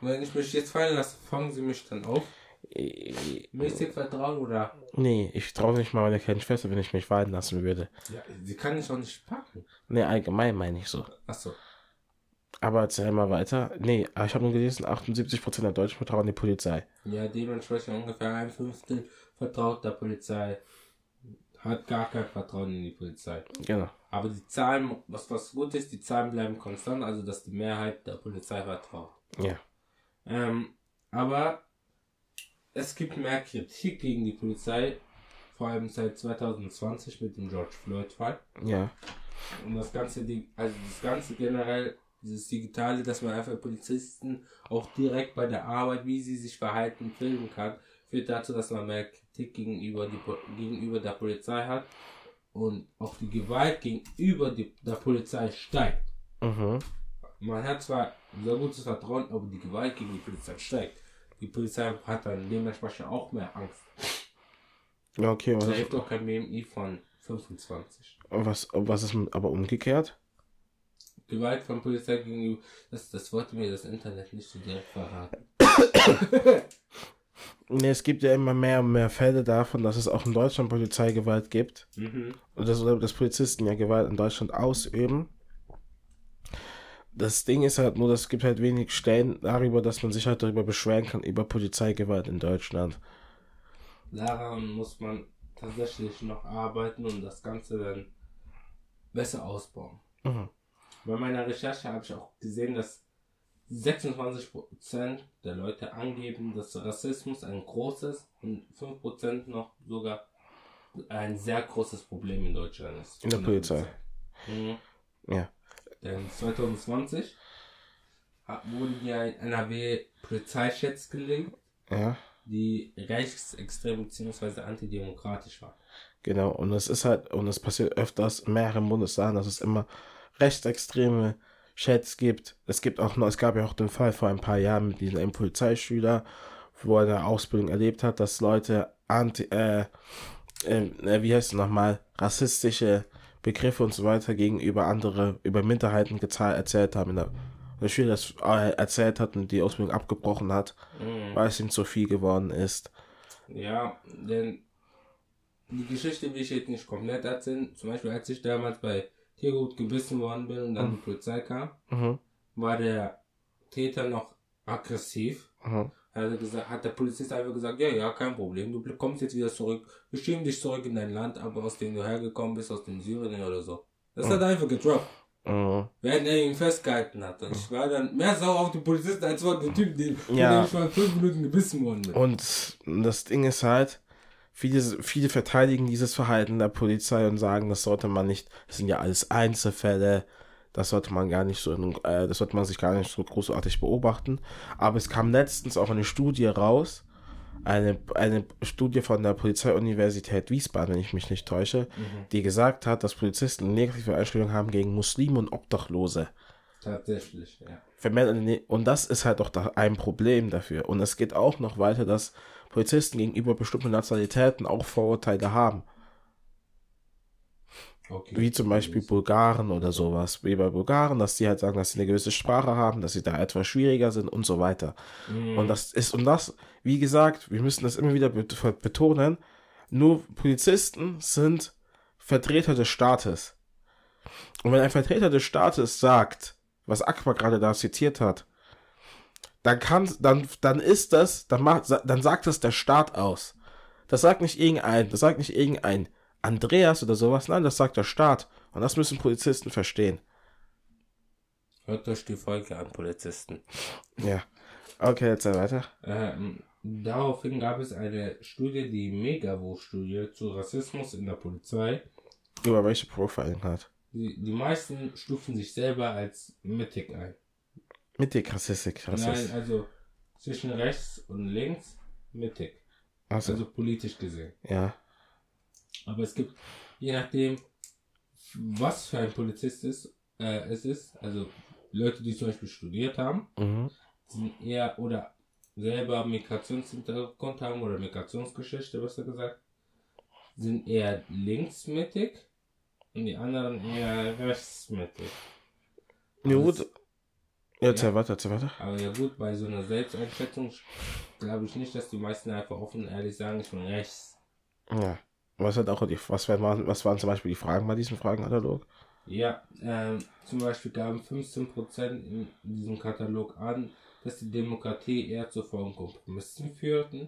wenn ich mich jetzt fallen lasse, fangen sie mich dann auf? Äh, Mäßig Vertrauen oder? Nee, ich traue nicht mal meiner kleinen Schwester, wenn ich mich fallen lassen würde. Ja, sie kann ich auch nicht packen. Nee, allgemein meine ich so. Achso. Aber erzähl mal weiter. Nee, ich habe nur gelesen, 78% der Deutschen vertrauen die Polizei. Ja, dementsprechend ungefähr ein Fünftel vertraut der Polizei. Hat gar kein Vertrauen in die Polizei. Genau. Aber die Zahlen, was, was gut ist, die Zahlen bleiben konstant, also dass die Mehrheit der Polizei vertraut. Ja. Ähm, aber es gibt mehr Kritik gegen die Polizei, vor allem seit 2020 mit dem George Floyd-Fall. Ja. Und das Ganze, die, also das Ganze generell, dieses Digitale, dass man einfach Polizisten auch direkt bei der Arbeit, wie sie sich verhalten, filmen kann, führt dazu, dass man mehr Kritik gegenüber, die, gegenüber der Polizei hat und auch die Gewalt gegenüber die, der Polizei steigt. Mhm. Man hat zwar sehr gutes Vertrauen, aber die Gewalt gegen die Polizei steigt. Die Polizei hat dann dementsprechend auch mehr Angst. Ja, okay. Da hilft auch kein BMI von 25. was, was ist aber umgekehrt? Gewalt von Polizei gegenüber, das, das wollte mir das Internet nicht so direkt verraten. Nee, es gibt ja immer mehr und mehr Fälle davon, dass es auch in Deutschland Polizeigewalt gibt. Mhm. Und dass, oder dass Polizisten ja Gewalt in Deutschland ausüben. Das Ding ist halt nur, dass es gibt halt wenig Stellen darüber, dass man sich halt darüber beschweren kann, über Polizeigewalt in Deutschland. Daran muss man tatsächlich noch arbeiten und das Ganze dann besser ausbauen. Mhm. Bei meiner Recherche habe ich auch gesehen, dass 26% der Leute angeben, dass Rassismus ein großes und 5% noch sogar ein sehr großes Problem in Deutschland ist. In der Polizei. Mhm. Ja. Denn 2020 hat- wurden ja in NRW Polizeichats gelegt, Ja, die rechtsextrem bzw. antidemokratisch waren. genau. Und es ist halt, und es passiert öfters in mehreren Bundesländern, dass es immer rechtsextreme Chats gibt. Es gibt auch noch, es gab ja auch den Fall vor ein paar Jahren mit diesem Polizeischüler, wo er eine Ausbildung erlebt hat, dass Leute anti, äh, äh, wie heißt es nochmal, rassistische Begriffe und so weiter gegenüber andere, über Minderheiten gezahlt, erzählt haben. Der, der Schüler das äh, erzählt hat und die Ausbildung abgebrochen hat, Mhm. weil es ihm zu viel geworden ist. Ja, denn die Geschichte will ich jetzt nicht komplett erzählen. Zum Beispiel, als ich damals bei Tiergut gebissen worden bin und dann die Polizei kam, Mhm. war der Täter noch aggressiv. Mhm. Hat, gesagt, hat der Polizist einfach gesagt, ja, ja, kein Problem, du kommst jetzt wieder zurück, wir schieben dich zurück in dein Land, aber aus dem du hergekommen bist, aus dem Syrien oder so. Das hat er einfach gedroppt, Mhm. während er ihn festgehalten hat. Und ich war dann mehr sauer auf den Polizisten als auf den Typ, den, Ja. dem ich vor fünf Minuten gebissen worden bin. Und das Ding ist halt, viele, viele verteidigen dieses Verhalten der Polizei und sagen, das sollte man nicht, das sind ja alles Einzelfälle, das sollte man gar nicht so, äh, das sollte man sich gar nicht so großartig beobachten. Aber es kam letztens auch eine Studie raus, eine, eine Studie von der Polizeiuniversität Wiesbaden, wenn ich mich nicht täusche, die gesagt hat, dass Polizisten negative Einstellungen haben gegen Muslime und Obdachlose. Tatsächlich, ja. Und das ist halt auch da ein Problem dafür. Und es geht auch noch weiter, dass Polizisten gegenüber bestimmten Nationalitäten auch Vorurteile haben. Okay. Wie zum Beispiel Bulgaren oder sowas. Wie bei Bulgaren, dass die halt sagen, dass sie eine gewisse Sprache haben, dass sie da etwas schwieriger sind und so weiter. Mhm. Und das ist, und das, wie gesagt, wir müssen das immer wieder bet- betonen, nur Polizisten sind Vertreter des Staates. Und wenn ein Vertreter des Staates sagt, was Akbar gerade da zitiert hat, dann kann, dann, dann ist das, dann macht, dann sagt das der Staat aus. Das sagt nicht irgendein, das sagt nicht irgendein Andreas oder sowas, nein, das sagt der Staat. Und das müssen Polizisten verstehen. Hört euch die Folge an, Polizisten. Ja. Okay, jetzt weiter. Ähm, daraufhin gab es eine Studie, die Megavo-Studie zu Rassismus in der Polizei. Über welche Profiling hat. Die, die meisten stufen sich selber als mittig ein. Mittig Rassistik. Nein, Rassist. also zwischen rechts und links mittig. Also, Also politisch gesehen. ja. Aber es gibt, je nachdem, was für ein Polizist ist, äh, es ist, also Leute, die zum Beispiel studiert haben, Mhm. sind eher oder selber Migrationshintergrund haben oder Migrationsgeschichte, besser gesagt, sind eher linksmittig und die anderen eher rechtsmittig. Ja, gut. Das- Ja, erzähl Ja. weiter, weiter. Aber ja gut, bei so einer Selbsteinschätzung glaube ich nicht, dass die meisten einfach offen und ehrlich sagen, ich bin rechts. Ja. Was hat auch die, was waren, was waren zum Beispiel die Fragen bei diesem Fragenkatalog? Ja, ähm, zum Beispiel gaben 15% in diesem Katalog an, dass die Demokratie eher zu faulen Kompromissen führten.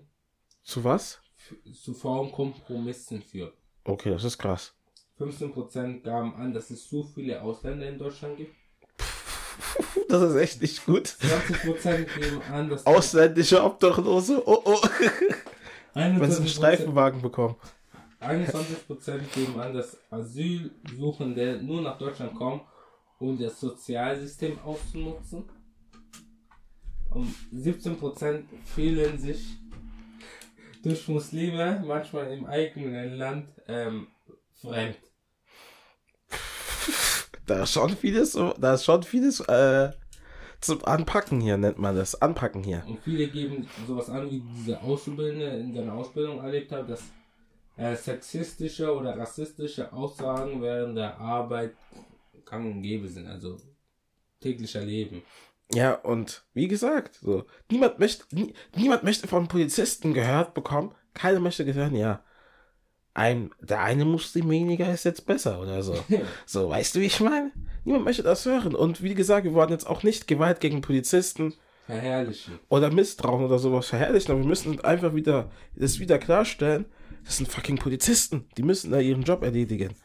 Zu was? F- Zu faulen Kompromissen führten. Okay, das ist krass. 15% gaben an, dass es zu viele Ausländer in Deutschland gibt. Das ist echt nicht gut. 20% geben an, dass Ausländische Obdachlose. Oh, oh. Wenn sie einen 21%, Streifenwagen bekommen. 21% geben an, dass Asylsuchende nur nach Deutschland kommen, um das Sozialsystem auszunutzen. Und 17% fühlen sich durch Muslime manchmal im eigenen Land ähm, fremd. Da ist schon vieles, da ist schon vieles äh, zum Anpacken hier, nennt man das. Anpacken hier. Und viele geben sowas an, wie diese Auszubildende in seiner Ausbildung erlebt hat, dass äh, sexistische oder rassistische Aussagen während der Arbeit gang und gäbe sind, also täglicher Leben. Ja, und wie gesagt, so, niemand möchte, nie, niemand möchte von Polizisten gehört bekommen. Keiner möchte hören, ja, ein, der eine Muslim weniger ist jetzt besser oder so. So, weißt du, wie ich meine? Niemand möchte das hören. Und wie gesagt, wir wollen jetzt auch nicht Gewalt gegen Polizisten Verherrlichen. oder Misstrauen oder sowas verherrlichen, aber wir müssen einfach wieder, das wieder klarstellen, das sind fucking Polizisten. Die müssen da ihren Job erledigen.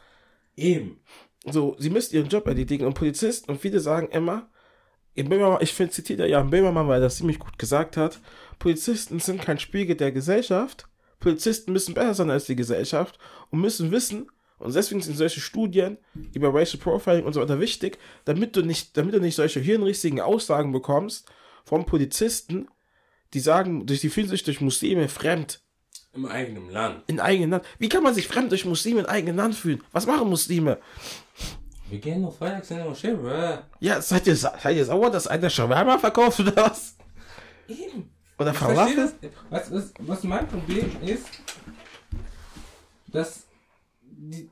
Eben. So, sie müssen ihren Job erledigen und Polizisten und viele sagen immer, Böhmermann, ich finde, zitiert er ja in Böhmermann, weil er das ziemlich gut gesagt hat, Polizisten sind kein Spiegel der Gesellschaft, Polizisten müssen besser sein als die Gesellschaft und müssen wissen, und deswegen sind solche Studien über Racial Profiling und so weiter wichtig, damit du nicht, damit du nicht solche hirnrissigen Aussagen bekommst von Polizisten, die sagen, die fühlen sich durch Muslime fremd Im eigenen Land. in eigenen Land. Wie kann man sich fremd durch Muslime in eigenen Land fühlen? Was machen Muslime? Wir gehen nur freitags in die Moschee, bruh. Ja, seid ihr, seid ihr sauer, dass einer Shawarma verkauft oder was? Eben. Oder Falafel? Was, was, was mein Problem ist, dass, die,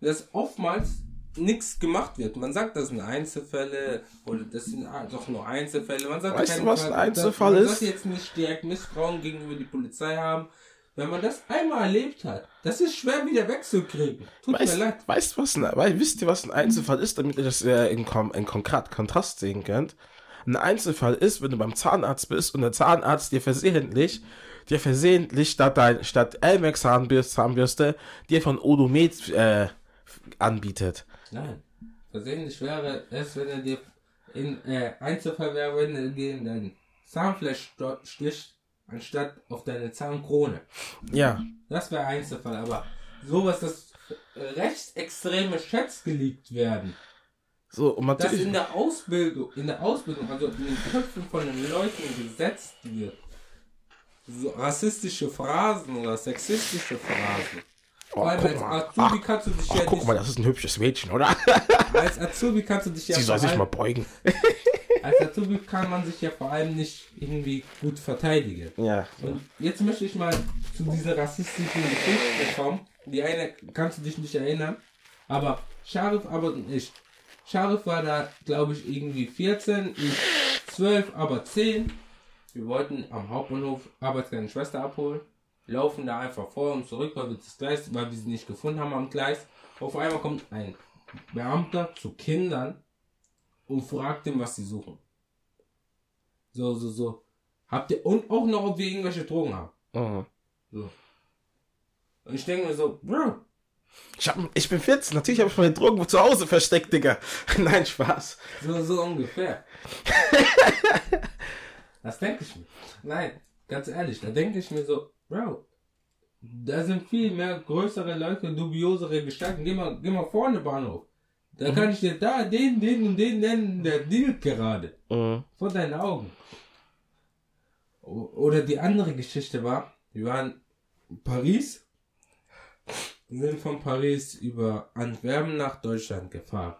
dass oftmals nichts gemacht wird. Man sagt, das sind Einzelfälle oder das sind ah, doch nur Einzelfälle. Man sagt Weißt du, was ein Fall- Einzelfall man ist? sollte jetzt nicht direkt Misstrauen gegenüber die Polizei haben. Wenn man das einmal erlebt hat, das ist schwer wieder wegzukriegen. Tut Weißt, mir leid. weißt du, was ein, weil, wisst ihr, was ein Einzelfall ist, damit ihr das äh, in, in Konkret Kontrast sehen könnt? Ein Einzelfall ist, wenn du beim Zahnarzt bist und der Zahnarzt dir versehentlich, dir versehentlich statt dein, statt Elmex Zahnbürste, Zahnbürste dir von Odomet äh, anbietet. Nein. Versehentlich wäre es, wenn er dir in äh, Einzelfall wäre, wenn er dir in dein Zahnfleisch sticht, anstatt auf deine Zahnkrone. Ja, Das wäre Einzelfall, aber sowas, dass äh, rechtsextreme Chats geleakt werden, so, und dass natürlich, in der Ausbildung, in der Ausbildung, also in den Köpfen von den Leuten gesetzt wird, so rassistische Phrasen oder sexistische Phrasen. oh, guck als mal, Azubi ach, kannst du dich ach, ja guck nicht, mal, das ist ein hübsches Mädchen, oder? als Azubi kannst du dich ja Sie soll sich mal beugen. Als Azubi kann man sich ja vor allem nicht irgendwie gut verteidigen. Ja, Und jetzt möchte ich mal zu dieser rassistischen Geschichte kommen. Die eine kannst du dich nicht erinnern. Aber Sharif aber nicht. Sharif war da, glaube ich, irgendwie 14, ich 12, aber 10. Wir wollten am Hauptbahnhof Arbeitskleine Schwester abholen. Laufen da einfach vor und zurück, weil wir das Gleis, weil wir sie nicht gefunden haben am Gleis. Auf einmal kommt ein Beamter zu Kindern und fragt ihn, was sie suchen. So, so, so. Habt ihr, und auch noch, ob wir irgendwelche Drogen haben. mhm. So. Und ich denke mir so, Bro, ich, hab, ich bin 14, natürlich habe ich meine Drogen zu Hause versteckt, Digga. Nein, Spaß. so, so ungefähr. das denke ich mir. Nein, ganz ehrlich, da denke ich mir so, Bro, da sind viel mehr größere Leute, dubiosere Gestalten. Geh mal, geh mal vorne Bahnhof. Da kann ich dir da den, den und den nennen, der dealt gerade. Mhm. Vor deinen Augen. Oder die andere Geschichte war, wir waren in Paris, sind von Paris über Antwerpen nach Deutschland gefahren.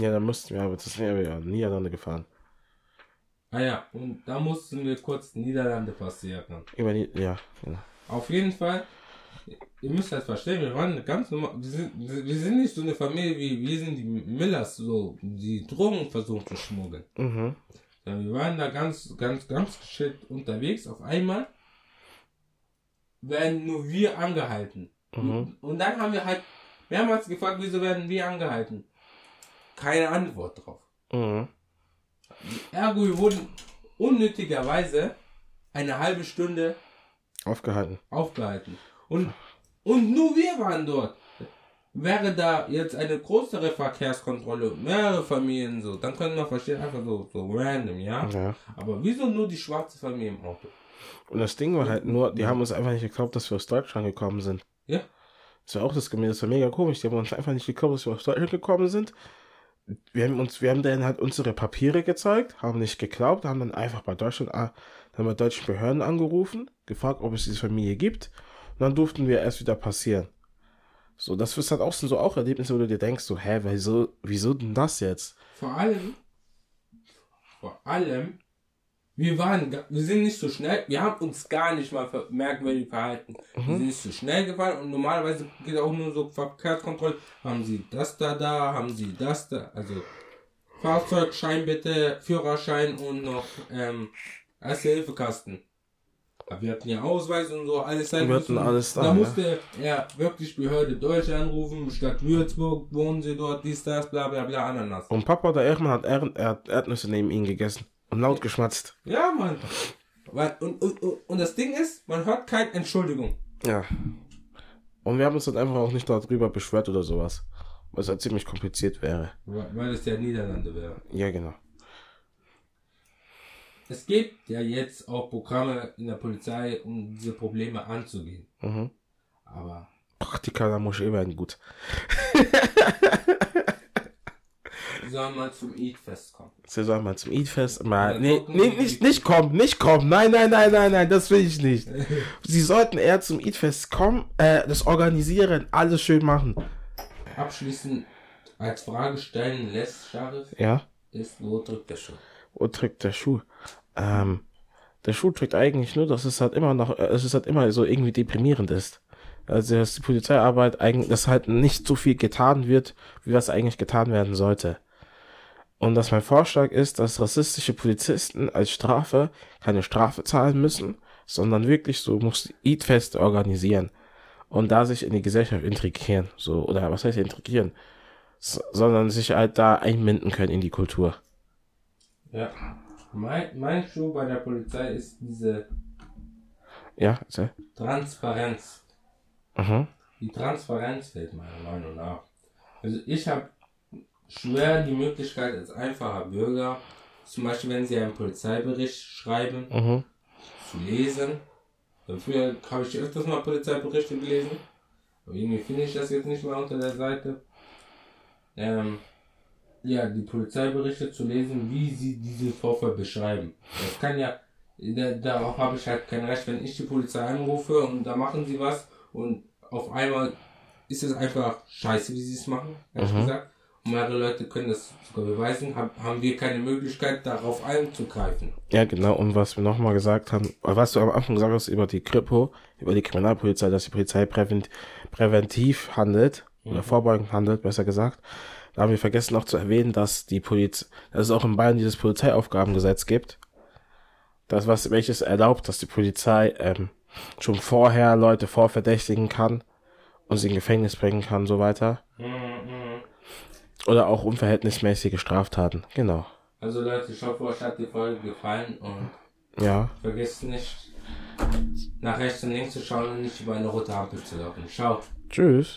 Ja, dann mussten wir, aber das sind wir ja Niederlande gefahren. Ah ja, und da mussten wir kurz Niederlande passieren. Über die, ja, genau. Auf jeden Fall, ihr müsst das verstehen, wir waren ganz normal, wir sind, wir sind nicht so eine Familie wie wir sind die Millers, so, die Drogen versuchen zu schmuggeln. Mhm. Ja, wir waren da ganz, ganz, ganz geschickt unterwegs. Auf einmal werden nur wir angehalten. Mhm. Und dann haben wir halt mehrmals gefragt, wieso werden wir angehalten? Keine Antwort drauf. Mhm. Ergo, wir wurden unnötigerweise eine halbe Stunde Aufgehalten. aufgehalten. Und, und nur wir waren dort. wäre da jetzt eine größere Verkehrskontrolle mehrere Familien so, dann können wir verstehen, einfach so, so random, ja? Ja. Aber wieso nur die schwarze Familie im Auto? Und das Ding war halt nur, die haben uns einfach nicht geglaubt, dass wir aus Deutschland gekommen sind. Ja. Das war auch das Gemeine, das war mega komisch. Die haben uns einfach nicht geglaubt, dass wir aus Deutschland gekommen sind. Wir haben uns, wir haben denen halt unsere Papiere gezeigt, haben nicht geglaubt, haben dann einfach bei Deutschland, ah, dann bei deutschen Behörden angerufen, gefragt, ob es diese Familie gibt. Und dann durften wir erst wieder passieren. So, das ist halt auch so, so auch Erlebnisse, wo du dir denkst, so, hä, wieso, wieso denn das jetzt? Vor allem, vor allem, wir waren, wir sind nicht so schnell, wir haben uns gar nicht mal merkwürdig verhalten. Wir sind nicht so schnell gefahren und normalerweise geht auch nur so Verkehrskontrolle. Haben Sie das da da, haben Sie das da, also Fahrzeugschein bitte, Führerschein und noch ähm, Erste-Hilfe-Kasten. Aber wir hatten ja Ausweis und so, alles Wir hatten alles da, Da ja. musste er wirklich Behörde Deutsch anrufen, Stadt Würzburg, wohnen Sie dort, dies, das, bla bla bla, Ananas. Und Papa, der Ehrenmann, hat Erd Erdnüsse neben ihm gegessen und laut geschmatzt. Ja, Mann. Weil- Und, und, und, das Ding ist, man hört keine Entschuldigung. Ja. Und wir haben uns dann einfach auch nicht darüber beschwert oder sowas. Was halt ziemlich kompliziert wäre. Weil weil es ja Niederlande wäre. Ja, genau. Es gibt ja jetzt auch Programme in der Polizei, um diese Probleme anzugehen. Mhm. Aber Praktika, da muss ich eh werden gut. wir sollen mal zum Eid-Fest kommen. Sie sollen mal zum Eid-Fest. Mal, nee, nee, nicht, nicht kommen, nicht kommen. Nein, nein, nein, nein, nein, das will ich nicht. Sie sollten eher zum Eid-Fest kommen, äh, das organisieren, alles schön machen. Abschließend als Frage stellen lässt, Sharif, Ja. ist, wo drückt der Schuh? Wo drückt der Schuh? Ähm, der Schuh drückt eigentlich nur, dass es halt immer noch, äh, es ist halt immer so irgendwie deprimierend ist. Also, dass die Polizeiarbeit eigentlich, dass halt nicht so viel getan wird, wie was eigentlich getan werden sollte. Und dass mein Vorschlag ist, dass rassistische Polizisten als Strafe keine Strafe zahlen müssen, sondern wirklich so muss Eid-Feste organisieren und da sich in die Gesellschaft integrieren, so, oder was heißt integrieren, S sondern sich halt da einbinden können in die Kultur. Ja. Mein, mein Schuh bei der Polizei ist diese Ja, also, Transparenz. mhm. Die Transparenz fehlt meiner Meinung nach. Also ich habe schwer die Möglichkeit als einfacher Bürger, zum Beispiel wenn sie einen Polizeibericht schreiben, Mhm. zu lesen. Und früher habe ich öfters mal Polizeiberichte gelesen. Aber irgendwie finde ich das jetzt nicht mehr unter der Seite. Ähm, ja, die Polizeiberichte zu lesen, wie sie diesen Vorfall beschreiben. Das kann ja, da, darauf habe ich halt kein Recht, wenn ich die Polizei anrufe und da machen sie was und auf einmal ist es einfach scheiße, wie sie es machen, ehrlich gesagt. Und mehrere Leute können das sogar beweisen, hab, haben wir keine Möglichkeit, darauf einzugreifen. Ja, genau. Und was wir nochmal gesagt haben, was du am Anfang gesagt hast über die Kripo, über die Kriminalpolizei, dass die Polizei prävent, präventiv handelt, oder vorbeugend handelt, besser gesagt. Da haben wir vergessen noch zu erwähnen, dass die Polizei, dass es auch in Bayern dieses Polizeiaufgabengesetz gibt. Das, was, welches erlaubt, dass die Polizei, ähm, schon vorher Leute vorverdächtigen kann und sie in Gefängnis bringen kann, so weiter. Oder auch unverhältnismäßige Straftaten. Genau. Also Leute, ich hoffe, euch hat die Folge gefallen und Ja. vergesst nicht, nach rechts und links zu schauen und nicht über eine rote Ampel zu laufen. Ciao. Tschüss.